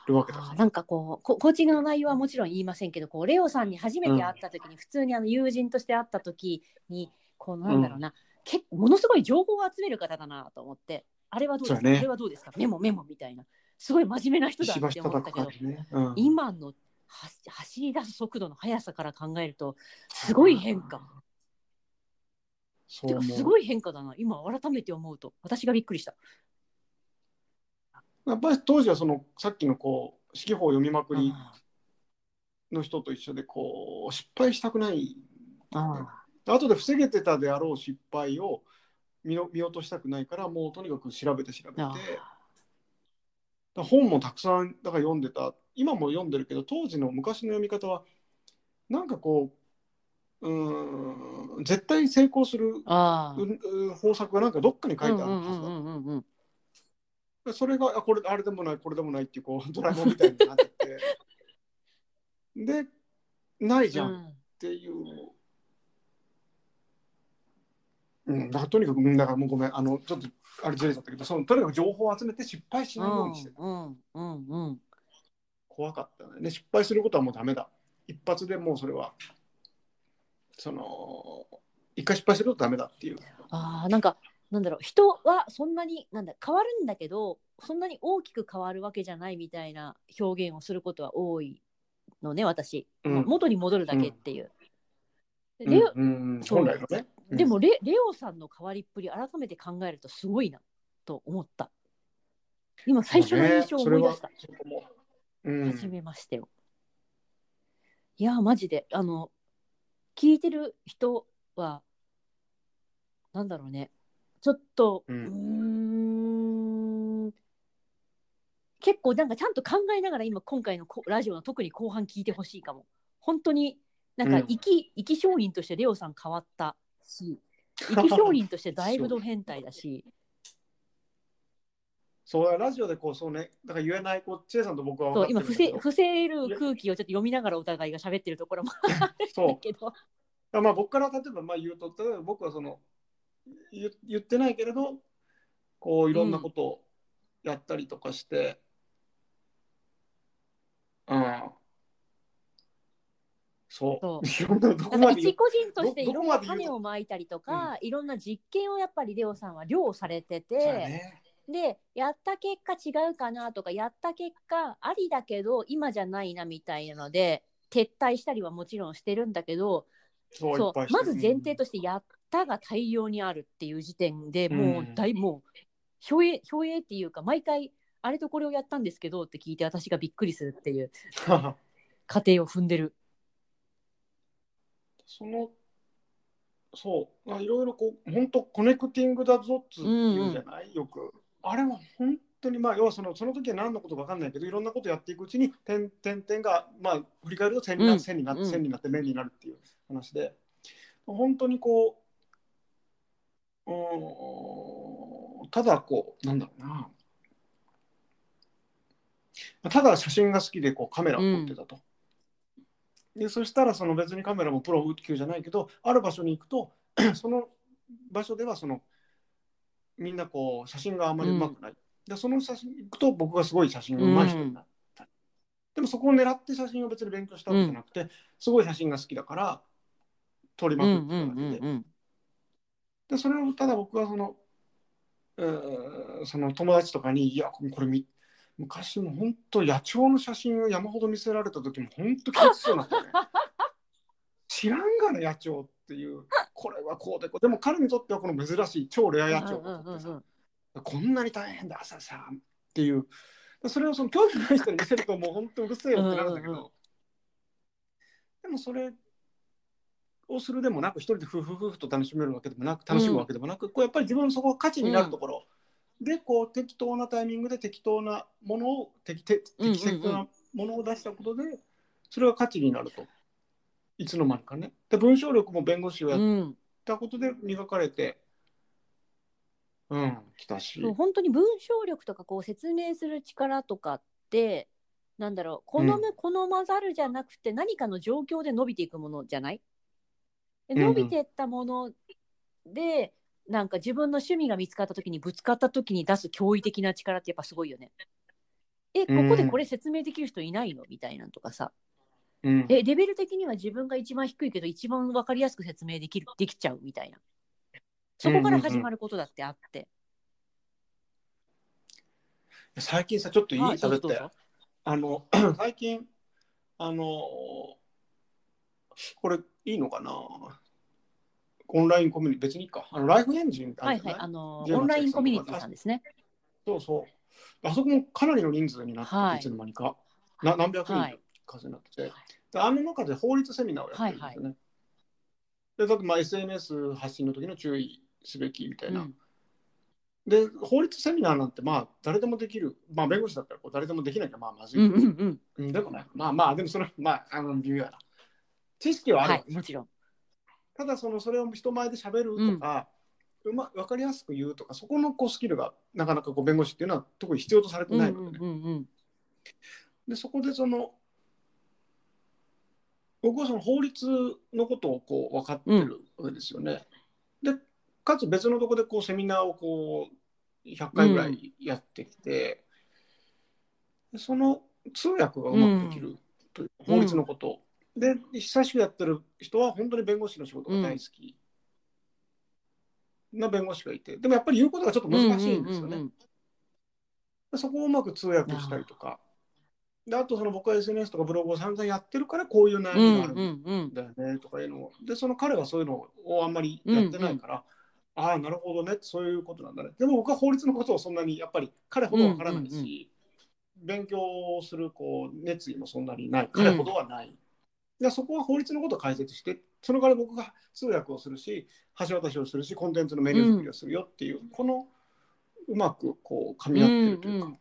るわけだなんかこうコーチングの内容はもちろん言いませんけどこうレオさんに初めて会った時に、うん、普通にあの友人として会った時にこうなんだろうな、うん、結構ものすごい情報を集める方だなと思ってあれはどうですか、ね、あれはどうですかメモメモみたいなすごい真面目な人だって思ったけど、ねうん、今の走り出す速度の速さから考えるとすごい変化。てかすごい変化だな。今改めて思うと。私がびっくりした。やっぱり当時はそのさっきのこう四季法を読みまくりの人と一緒でこう失敗したくない。あ後で防げてたであろう失敗を見の見落としたくないからもうとにかく調べて調べて。本もたくさんだから読んでた。今も読んでるけど当時の昔の読み方はなんかこううーん絶対成功するああうう方策がなんかどっかに書いてあるはずだ、うんうんうんうんうんでそれがあこれあれでもないこれでもないっていうこう ドラえもんみたいになっててでないじゃんっうんていう。うん、だからとにかく、うんだからもうごめん、あの、ちょっと、あれずれちゃったけど、そのとにかく情報を集めて失敗しないようにしてた。うんうんうん怖かったね。で、失敗することはもうダメだ。一発でもうそれは、その、一回失敗するとダメだっていう。ああなんかなんだろう人はそんなになんだ変わるんだけどそんなに大きく変わるわけじゃないみたいな表現をすることは多いのね私、うんまあ元に戻るだけっていう。でうんレオうんうん、そう本来のね。うんでもレレオさんの変わりっぷり改めて考えるとすごいなと思った。今最初の印象を思い出した。ねうん初めましてよ。いやマジであの聞いてる人はなんだろうねちょっとうんん結構なんかちゃんと考えながら今今回のこラジオの特に後半聞いてほしいかも。本当になんかうん生き、生き証人としてレオさん変わったし 生き証人としてだいぶド変態だし。そうラジオでこうそうねだから言えないこうチェイさんと僕はそう今伏せ伏せる空気をちょっと読みながらお互いが喋ってるところもあるけど。まあ僕から例えばまあ言うと例えば僕はその言言ってないけれどこういろんなことをやったりとかして、うん、そう。いろんなどこなんかまで言う。一個人としていどろんな種をまいたりとか、いろんな実験をやっぱりレオさんは量されてて、そうやねでやった結果違うかなとかやった結果ありだけど今じゃないなみたいなので撤退したりはもちろんしてるんだけどそそうまる。ず前提としてやったが大量にあるっていう時点でもううん大、もう表映表映っていうか毎回あれとこれをやったんですけどって聞いて私がびっくりするっていう。過程を踏んでる。そのそうまあいろいろこう本当コネクティングだぞっつ言うじゃない、よくあれは本当にまあ要はそのその時は何のことか分かんないけどいろんなことやっていくうちに点点点がまあ振り返ると線にな,、うん。線になってうん。線になって面になるっていう話で。本当にこううーんただこうなんだろうな。ただ写真が好きでこうカメラを撮ってたと。でそしたらその別にカメラもプロ級じゃないけどある場所に行くと その場所ではそのみんなこう写真があんまりうまくない、でその写真行くと僕がすごい写真がうまい人になった、でもそこを狙って写真を別に勉強したわけじゃなくて、すごい写真が好きだから撮りまうんくってただけで,、うんうんうんでそれをただ僕はそのうその友達とかに「いやこれみ昔も本当野鳥の写真を山ほど見せられた時も本当気持ちそうになったね。知らんがな野鳥っていうこれはこうでこう。でも彼にとってはこの珍しい超レア野鳥が撮ってさ、うんうん。うんこんなに大変だ。朝さっていう。それをその興味ない人に見せるともう本当うるせえよってなるんだけど、うんうんうん。でもそれをするでもなく一人で夫婦夫婦と楽しめるわけでもなく楽しむわけでもなく、こうやっぱり自分のそこが価値になるところ、でこう適当なタイミングで適当なものを適適うんうんうん。適切なものを出したことで、それが価値になるといつの間にかね。で文章力も弁護士をやっうん。たことで磨かれてうん来たし。本当に文章力とかこう説明する力とかってなんだろう好む、うん。好まざるじゃなくて何かの状況で伸びていくものじゃない？でうん。うん伸びていったもので、なんか自分の趣味が見つかった時にぶつかった時に出す驚異的な力ってやっぱすごいよね。えここでこれ説明できる人いないの？みたいなんとかさうん。えレベル的には自分が一番低いけど一番分かりやすく説明できるできちゃうみたいな。そこから始まることだってあって、最近さちょっといいて。あの 最近あのこれいいのかな？オンラインコミュニティ別にいいか。あのライフエンジンはいはい。あのオンラインコミュニティさんですね。そうそう。あそこもかなりの人数になってて、はい。い、つの間にか。な何百人はい数になってて、であの中で法律セミナーをやってるんですよね。で例えばまあ SNS 発信の時の注意すべきみたいな。うん。で法律セミナーなんてまあ誰でもできる、まあ、弁護士だったら誰でもできなきゃまあまずい、うんうんうん。うんでもねまあまあでもそれはまああの微妙やな。知識はある。はいもちろん。ただそのそれを人前で喋るとか、うま分かりやすく言うとかそこのこうスキルがなかなかこう弁護士っていうのは特に必要とされてないのでね、うんうんうん。でそこでその僕はその法律のことをこう分かってるわけですよね。でかつ別のところでこうセミナーをこう100回ぐらいやってきて、でその通訳がうまくできるという、法律のことを。で久しくやってる人は本当に弁護士の仕事が大好きな弁護士がいてでもやっぱり言うことがちょっと難しいんですよね。そこをうまく通訳したりとか。であとその僕は SNS とかブログを散々やってるからこういう悩みがあるうんうんうんだよねとかいうのを。でその彼はそういうのをあんまりやってないから、ああなるほどねそういうことなんだね。でも僕は法律のことをそんなにやっぱり彼ほどわからないし、うんうん勉強するこう熱意もそんなにない。彼ほどはない、でそこは法律のことを解説してそのから僕が通訳をするし橋渡しをするしコンテンツのメニュー作りをするよっていう、このうまくこう噛み合ってるというか。うんうん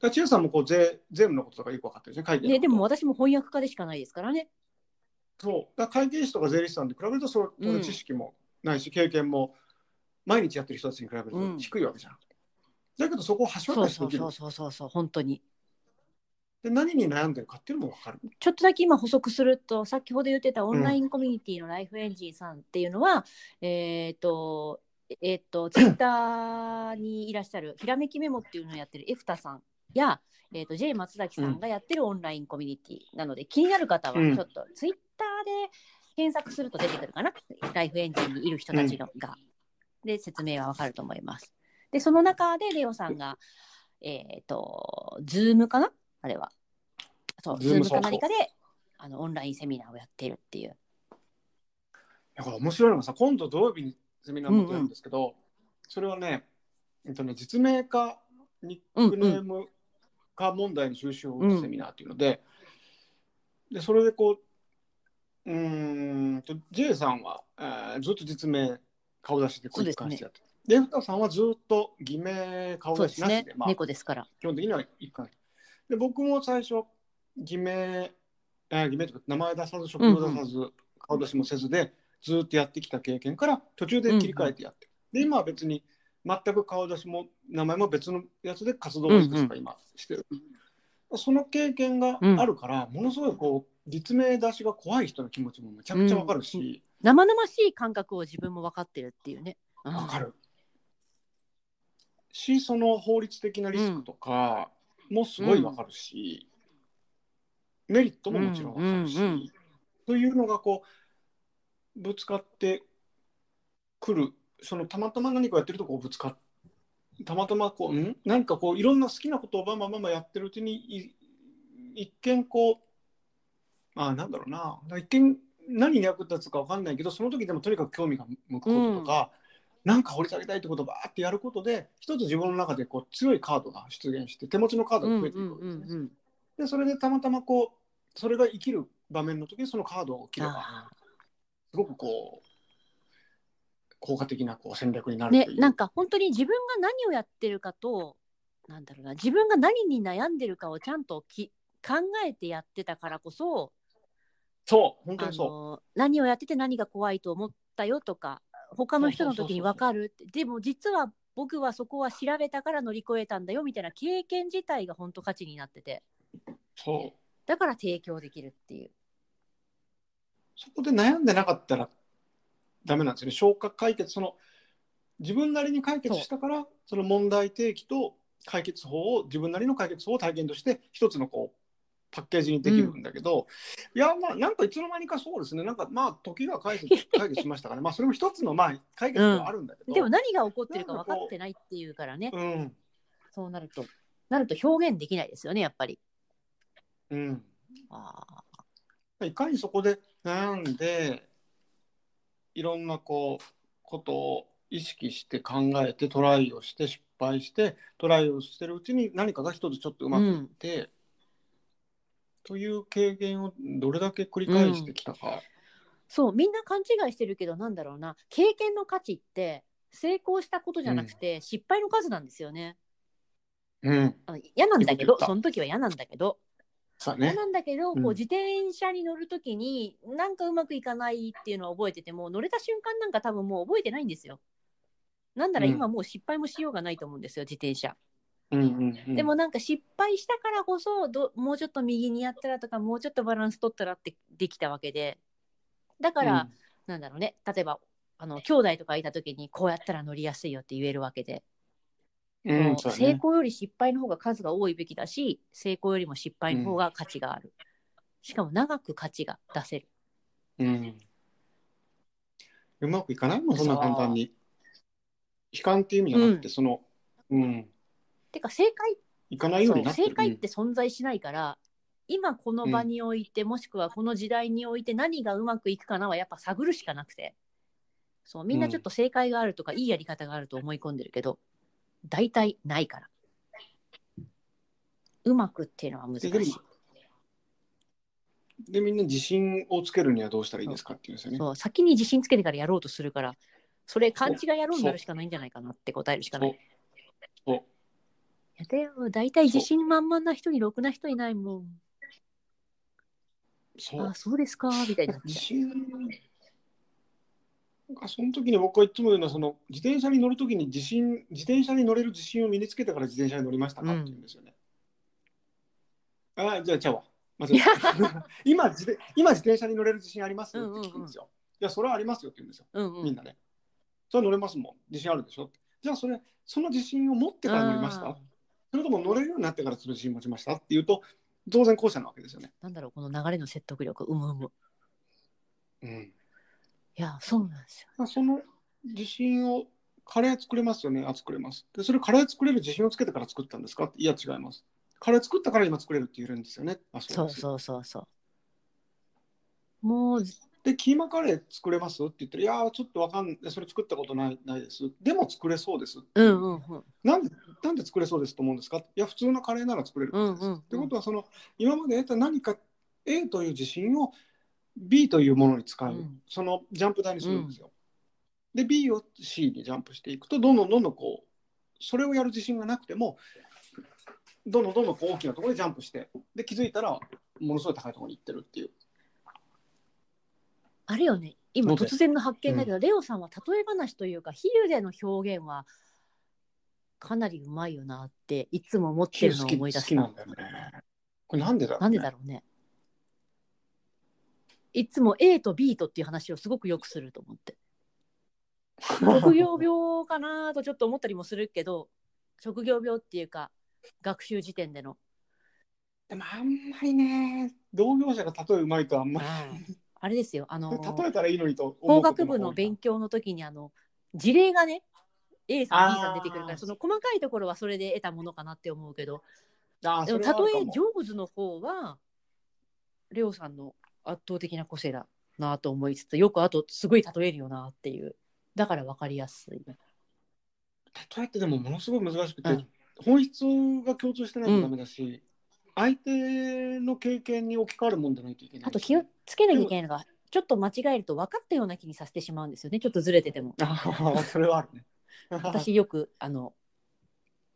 だ千代さんもこう税税務のこととかよく分かってるんですね、会計ね、でも私も翻訳家でしかないですからね。そう。だ会計士とか税理士さんに比べると、そうんの知識もないし、経験も毎日やってる人たちに比べると低いわけじゃん。だけどそこを橋そう渡しできるそうそう。そうそうそう本当に。で、何に悩んでるかっていうのも分かる。ちょっとだけ今補足すると先ほど言ってたオンラインコミュニティのライフエンジンさんっていうのは、えっ、とえっ、とツイッターにいらっしゃるひらめきメモっていうのをやってるエフタさんや、えー、と J 松崎さんがやってるオンラインコミュニティなので、気になる方はうん。ちょっとツイッターで検索すると出てくるかな、ライフエンジンにいる人たちのが、で説明はわかると思います。でその中でレオさんがえっ、とズームかな？あれは。そうズームか何かであのオンラインセミナーをやってるっていう。だから面白いのがさ、今度土曜日にセミナーもやるんですけど、それはね、えっとね、実名化、ニックネーム化問題の収集を打つセミナーっていうので、で、それでこう、うーんと、J さんは、えーずっと実名顔出しでこう一貫してやってる。で、エフタさんはずっと偽名顔出しなしで、まあ、猫ですから。基本的には一貫。で僕も最初偽名、えー偽名とか名前出さず職業出さず、顔出しもせずでずっとやってきた経験から途中で切り替えてやって。る、で今は別に全く顔出しも名前も別のやつで活動をいくつか今してる、その経験があるから、ものすごいこう実名出しが怖い人の気持ちもめちゃくちゃわかるし、生々しい感覚を自分も分かってるっていうね。うん。わかる。し、その法律的なリスクとかもすごいわかるし、メリットももちろんわかるし、うんうんうん。というのがこう、ぶつかってくる、そのたまたま何かやってるとこうぶつかったまたまこう、ん？なんかこう、いろんな好きなことをバンバンバンバンやってるうちに、い一見こう、あなんだろうな、一見何に役立つかわかんないけど、その時でもとにかく興味が向くこととか、なんか掘り下げたいってことをバーってやることで、一つ自分の中でこう強いカードが出現して、手持ちのカードが増えていくわけですね。うんうんうんうん。で、それでたまたまこう、それが生きる場面の時にそのカードを切れば、あすごくこう、効果的なこう戦略になーる。ねなんか本当に自分が何をやってるかとなんだろうな自分が何に悩んでるかをちゃんとき考えてやってたからこそそう、本当あにそう。の何をやってて何が怖いと思ったよとか他の人の時に分かるってでも実は僕はそこは調べたから乗り越えたんだよみたいな経験自体が本当価値になっててそう。だから提供できるっていう。そこで悩んでなかったらダメなんですよね。消化解決、その自分なりに解決したから、その問題提起と解決法を、自分なりの解決法を体験として、一つのこう、パッケージにできるんだけど、いや、まあ、なんかいつの間にかそうですね、なんかまあ、時が解決 解決しましたから、まあ、それも一つのまあ解決ではあるんだけど、でも何が起こってるか分かってないっていうからね。うん、そうなるとなると表現できないですよねやっぱり。うん。あいかにそこで悩んでいろんなこうことを意識して考えてトライをして失敗してトライをしてるうちに何かが一つちょっとうまくいって、という経験をどれだけ繰り返してきたか。そうみんな勘違いしてるけどなんだろうな経験の価値って成功したことじゃなくて、失敗の数なんですよね。うん。嫌なんだけどその時は嫌なんだけど、嫌そうね。なんだけど、うん。こう自転車に乗る時になんかうまくいかないっていうのは覚えてても乗れた瞬間なんか多分もう覚えてないんですよ。なんなら今もう失敗もしようがないと思うんですよ自転車。うんうんうん、でもなんか失敗したからこそどもうちょっと右にやったらとかもうちょっとバランス取ったらってできたわけで。だから、なんだろうね。例えばあの兄弟とかいた時にこうやったら乗りやすいよって言えるわけで、うん、成功より失敗の方が数が多いべきだし成功よりも失敗の方が価値がある、しかも長く価値が出せる。うん。うまくいかないもん、そんな簡単に。悲観っていう意味じゃなくて、その、うん、てか正解いかないようになってる。正解って存在しないから、今この場において、もしくはこの時代において何がうまくいくかなはやっぱ探るしかなくて。そうみんなちょっと正解があるとか、いいやり方があると思い込んでるけど大体ないから。うまくっていうのは難しい。ででもで、みんな自信をつけるにはどうしたらいいですかっていうんですよね。そう先に自信つけてからやろうとするからそれ勘違いやろうになるしかないんじゃないかなって答えるしかない。そうそうやだよ大体自信満々な人にろくな人いないもん。そう。あそうですかみたいになっ自ちその時に僕はいつも言うのはその自転車に乗る時に自信自転車に乗れる自信を身につけてから自転車に乗りましたか、うんって言うんですよね。あじゃあちゃうわ。間違えた今自転今自転車に乗れる自信あります？って聞くんですよ。いやそれはありますよって言うんですよ。うんうんみんなね。それは乗れますもん。自信あるでしょ？じゃあそれその自信を持ってから乗りました？それとも乗れるようになってからその自信持ちました？っていうと当然後者なわけですよね。なんだろうこの流れの説得力うむうむうんいやそうなんですよまあその自信をカレー作れますよね。あ作れます。でそれカレー作れる自信をつけてから作ったんですか？いや違います。カレー作ったから今作れるって言えるんですよね。あそうですそうそうそうもうでキーマカレー作れますって言ったらいやーちょっとわかんないそれ作ったことないないです。でも作れそうです。うんうんうん。なんでなんで作れそうですと思うんですか？いや普通のカレーなら作れるからです、うんうんうん。ってことはその今まで得た何か A という自信を B というものに使う、うん。そのジャンプ台にするんですよ、で B を C にジャンプしていくとどんどんどんどんこうそれをやる自信がなくてもどんどんどんどんこう大きなところでジャンプしてで気づいたらものすごい高いところに行ってるっていう。あれよね。今突然の発見だけど、レオさんは例え話というか比喩での表現はかなりうまいよなっていつも思ってるのを好き思い出した好きなんだよね。これなんでだろう、ね、なんでだろうねいつも A と B とっていう話をすごくよくすると思って。職業病かなとちょっと思ったりもするけど職業病っていうか学習時点での。でもあんまりね同業者が例えうまいとあんまりあれですよあの例えたらいいのにと思法学部の勉強の時にあの事例がね A さん B さん出てくるからその細かいところはそれで得たものかなって思うけど。でも例え上手の方はレオさんの圧倒的な個性だなと思いつつよくあとすごい例えるよなっていうだから分かりやすい。例えってでもものすごい難しくて、うん本質が共通してないとダメだし、相手の経験に置き換わるもんじゃないといけないしあと気をつけなきゃいけないのがちょっと間違えると分かったような気にさせてしまうんですよねちょっとずれてても。ああそれはあるね私よくあの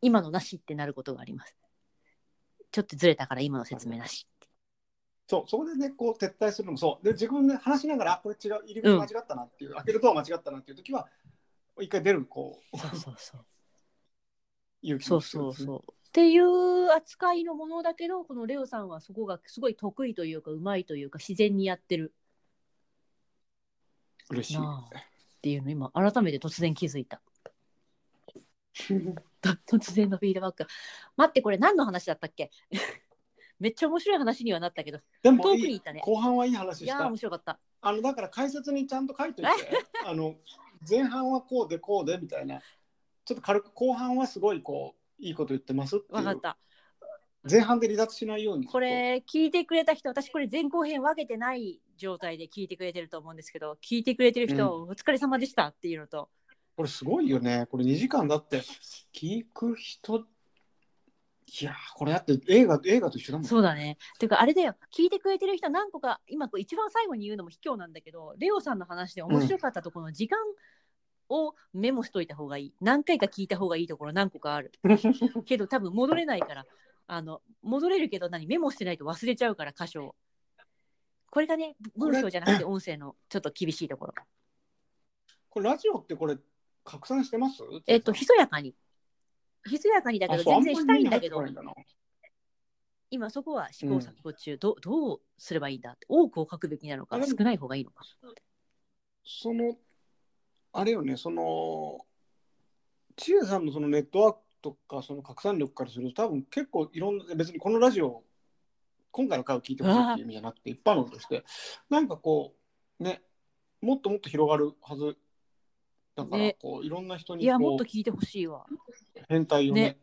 今のなしってなることがあります。ちょっとずれたから今の説明なし。そうそこでねこう撤退するのもそうで自分で話しながらあこれ違う入り口間違ったなっていう、開けるドア間違ったなっていう時は一回出るこうそうそうそう。勇気そうそうそう。っていう扱いのものだけどこのレオさんはそこがすごい得意というかうまいというか自然にやってる嬉しいっていうの今改めて突然気づいた。突然のフィードバック。待ってこれ何の話だったっけ？めっちゃ面白い話にはなったけどでもいい遠くにいたね。後半はいい話いやーした面白かった。あのだから解説にちゃんと書いといて。あの前半はこうでこうでみたいな。ちょっと軽く後半はすごいこういいこと言ってますっていう。わかった。前半で離脱しないように。これ聞いてくれた人私これ前後編分けてない状態で聞いてくれてると思うんですけど聞いてくれてる人、お疲れ様でしたっていうのと。これすごいよね。これ2時間だって聞く人いやーこれだって映画映画と一緒だもん。そうだね。ていうかあれだよ。聞いてくれてる人何個か今こう一番最後に言うのも卑怯なんだけどレオさんの話で面白かったところの時間をメモしといた方がいい、何回か聞いた方がいいところ何個かある。けど多分戻れないから。あの戻れるけど何メモしてないと忘れちゃうから箇所をこれがね文章じゃなくて音声のちょっと厳しいところ。これラジオってこれ拡散してます？えっとひそやかにひそやかにだけど全然したいんだけど。今そこは試行錯誤中、どどうすればいいんだって。多くを書くべきなのか少ない方がいいのか。そのあれよねその千恵さんのそのネットワークとかその拡散力からすると多分結構いろんな別にこのラジオ今回の回を聞いてほしいっていう意味じゃなくて一般論としてなんかこうねもっともっと広がるはずだからね。こういろんな人いやにこうもっと聞いてほしいわ。変態をねね。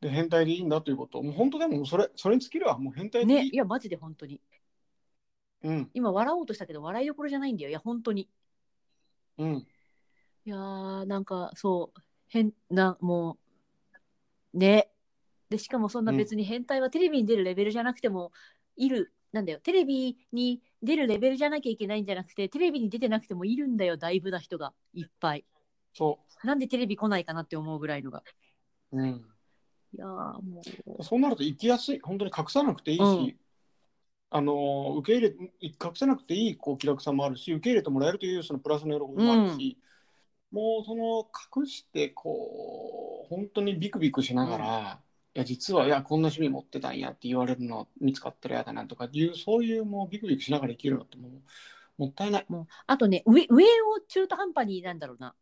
で変態でいいんだということ。もう本当でもそれそれに尽きるわ。もう変態でいい、ね。いやマジで本当に。うん。今笑おうとしたけど笑いどころじゃないんだよ。いや本当に。うん。いやーなんかそう変なもうね。でしかもそんな別に変態はテレビに出るレベルじゃなくてもいる、なんだよ。テレビに出るレベルじゃなきゃいけないんじゃなくてテレビに出てなくてもいるんだよだいぶな人がいっぱい。そなんでテレビ来ないかなって思うぐらいのが。う、うん、いやーもう。そうなると生きやすい。本当に隠さなくていいし、うん。あの受け入れ隠さなくていいこう気楽さもあるし受け入れてもらえるというそのプラスの喜びもあるし、もうその隠してこう本当にビクビクしながら、いや実はいやこんな趣味持ってたんやって言われるの見つかったら嫌だなとかいうそういうもうビクビクしながら生きるのってもうもったいない。もうあとね上上を中途半端になんだろうな。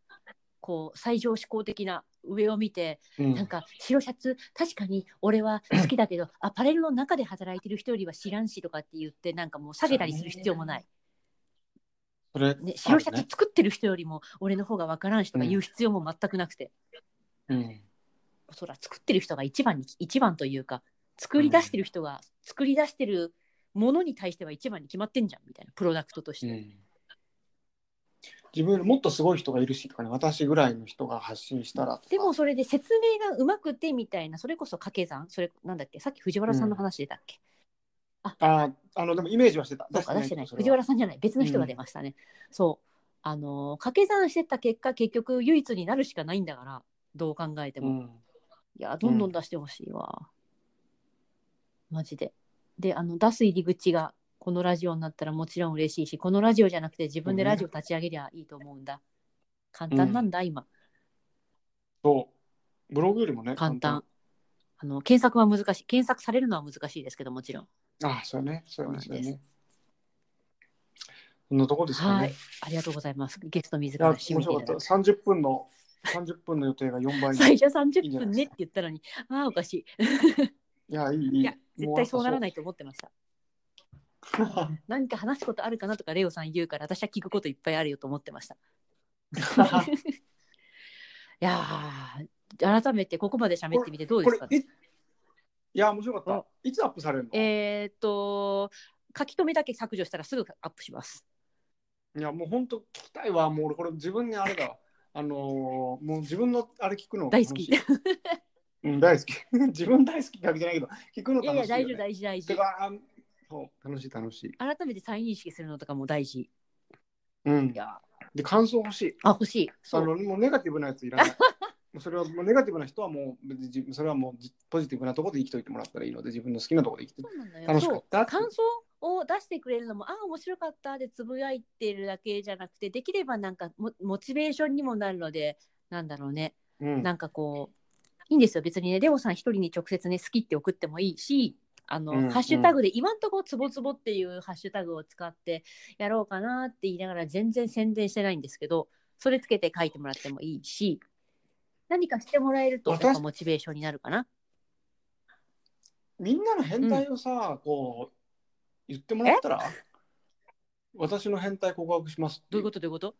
こう最上志向的な上を見てうん。なんか白シャツ確かに俺は好きだけど アパレルの中で働いてる人よりは知らんしとかって言ってなんかもう下げたりする必要もない、それ、ね、白シャツ作ってる人よりも俺の方が分からんしとか言う必要も全くなくて、ねそら作ってる人が一番に一番というか作り出してる人が作り出してるものに対しては一番に決まってんじゃんみたいなプロダクトとして、うん。うん自分よりもっとすごい人がいるしとかね私ぐらいの人が発信したらでもそれで説明がうまくてみたいなそれこそ掛け算それなんだっけさっき藤原さんの話出たっけ、あーあのでもイメージはしてた。そうか出してない藤原さんじゃない。別の人が出ましたね、そう。あのー掛け算してった結果結局唯一になるしかないんだからどう考えても、うんいやどんどん出してほしいわ、マジで。であの出す入り口がこのラジオになったらもちろん嬉しいしこのラジオじゃなくて自分でラジオ立ち上げりゃいいと思うんだ。簡単なんだ、今。そう。ブログよりもね簡単。あの検索は難しい。検索されるのは難しいですけどもちろん。ああそうね。そうねそなんです。ね。そんなとこですかね、はい。ありがとうございます。ゲスト自いやら面白かった。締めていただいて30分の30分の予定が4倍。に最初いい30んじゃない分ねって言ったのにああおかしい。いやいいいい。いや絶対そうならいないと思ってました。何か話すことあるかなとかレオさん言うから私は聞くこといっぱいあるよと思ってました。いやー改めてここまで喋ってみてどうですかこれいいや面白かった。いつアップされるの、えーっと書き留めだけ削除したらすぐアップします。いやもう本当聞きたいわ。もう俺これ自分にあれだわあのーもう自分のあれ聞くの大好き。楽しいうん。大好き。自分大好きわけじゃないけど聞くのいやい楽しいよ、ね、や大事大事大事。そう楽しい楽しい。改めて再認識するのとかも大事。いうん。や。で感想欲しい。あ欲しい。そう。あのもうネガティブなやついらない。もうそれはもうネガティブな人はもうそれはもうじポジティブなところで生きといてもらったらいいので自分の好きなところで生きて。そうなんだよ。楽しかった？感想？を出してくれるのもああ面白かったでつぶやいてるだけじゃなくてできればなんかモモチベーションにもなるのでなんだろうね。うん。なんかこういいんですよ。別にねレオさん一人に直接ね好きって送ってもいいしあの、うんハッシュタグで今んとこつぼつぼっていうハッシュタグを使ってやろうかなって言いながら全然宣伝してないんですけどそれつけて書いてもらってもいいし何かしてもらえるとモチベーションになるかな。みんなの変態をさ、こう言ってもらったら私の変態告白しますどういうこと？どういうこと？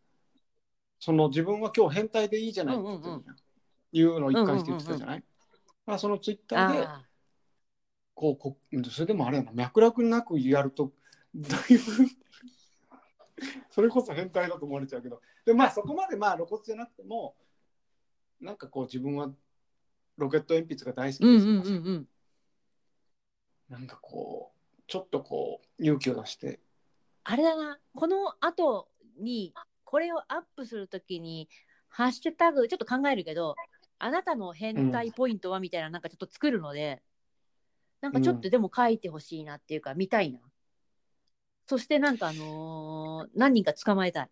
その自分は今日変態でいいじゃないって言ってるじゃん。いうのを一貫して言ってたじゃない、まあ、そのツイッターであこうこそれでもあれやな脈絡なくやるとだいぶ それこそ変態だと思われちゃうけど。でまあそこまでまあ露骨じゃなくてもなんかこう自分はロケット鉛筆が大好きうんです、うんうんうん。なんかこうちょっとこう勇気を出して。あれだな。この後にこれをアップするときにハッシュタグちょっと考えるけどあなたの変態ポイントはみたいななんかちょっと作るので、なんかちょっとでも書いてほしいなっていうか見たいな、そしてなんかあのー何人か捕まえたい。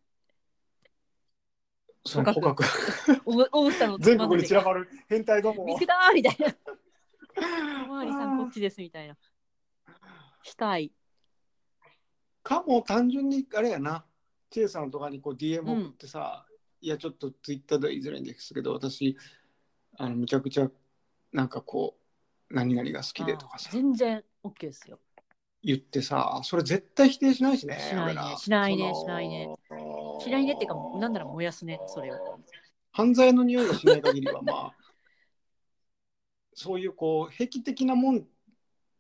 その捕獲。お大下の全国に散らばる変態どもを。見つけたーみたいな。おまわりさんこっちですみたいなしたい。かも単純にあれやな。チェイさんとかにこう DM 送ってさ、いやちょっとツイッターでは言いづらいんですけど私あのむちゃくちゃなんかこう何々が好きでとかさ。全然 OK ですよ。言ってさそれ絶対否定しないしねしないね。しないねしないね。しないねっていうかなんなら燃やすねそれを犯罪の匂いがしない限りはまあそういうこう癖的なもん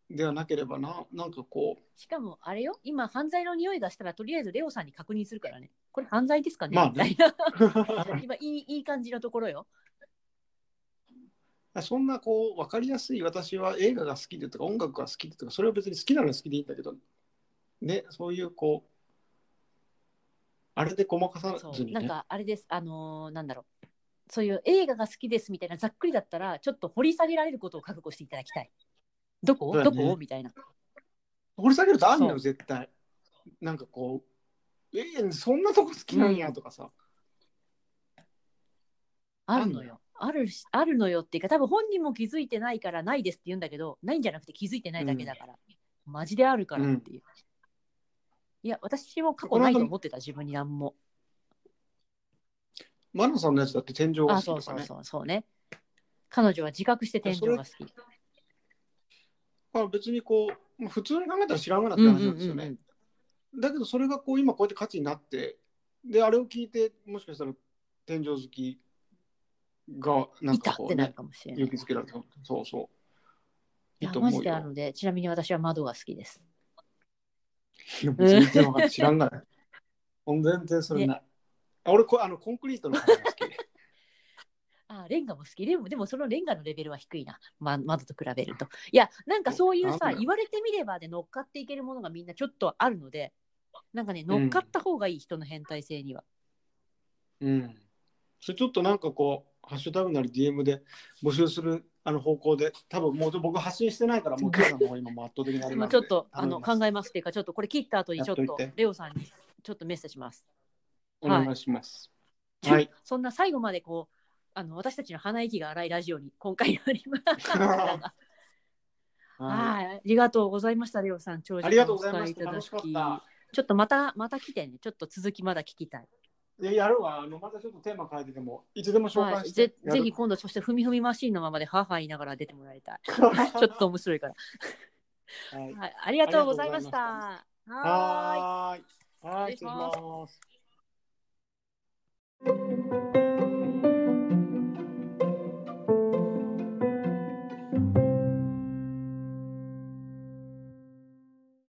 ではなければななんかこう。しかもあれよ。今犯罪の匂いがしたらとりあえずレオさんに確認するからね。これ犯罪ですかね、まあみたいな。今いいいい感じのところよ。そんなこう分かりやすい私は映画が好きでとか音楽が好きでとかそれは別に好きなのは好きでいいんだけど。ねそういうこうあれでごまかさずにね。なんかあれです。あのーなんだろう。そういう映画が好きですみたいなざっくりだったらちょっと掘り下げられることを覚悟していただきたいどこ？どそうだね。こ？みたいな。掘り下げるとあんのそう。よ絶対。なんかこうえーそんなとこ好きなんやとかさ、あるのよ。あるしあるのよっていうか多分本人も気づいてないからないですって言うんだけどないんじゃなくて気づいてないだけだから、マジであるからっていう、いや私も過去ないと思ってた自分になんも。マナさんのやつだって天井があそうそう好きとかね。そうそうね。彼女は自覚して天井が好きまあ、別にこう、まあ、普通に考えたら知らんがなって話なんですよね、だけどそれがこう今こうやって価値になってであれを聞いてもしかしたら天井好きがなんかこうね勇気づけられた。そうそう。いやマジであるのでちなみに私は窓が好きです。いや全然わかんない。知らんがな。い全然それない、あ俺こあのコンクリートの感じが好きあレンガも好き。でもでもそのレンガのレベルは低いな、ま、窓と比べると。いやなんかそういうさ言われてみればで乗っかっていけるものがみんなちょっとあるのでなんかね乗っかった方がいい、人の変態性には。うん。それちょっとなんかこうハッシュタグなり DM で募集するあの方向で多分もう僕発信してないからもう今もう圧倒的にありますまあちょっとあの考ええますっていうかちょっとこれ切った後にちょっとレオさんにちょっとメッセージします。お願いします、はい。そんな最後までこうあの私たちの鼻息が荒いラジオに今回なりましたははい。ありがとうございましたレオさん。長時間いありがとうございまおした。楽使いただき。ちょっとまたまた来てね。ちょっと続きまだ聞きたい。いややるわ。あのまたちょっとテーマ変えててもいつでも紹はい、介して、ぜぜひ今度そしてふみふみマシーンのままで母言いながら出てもらいたい。ちょっと面白いから、はい。はい、ありがとうございました。いまはーい。はーい。はい。失礼します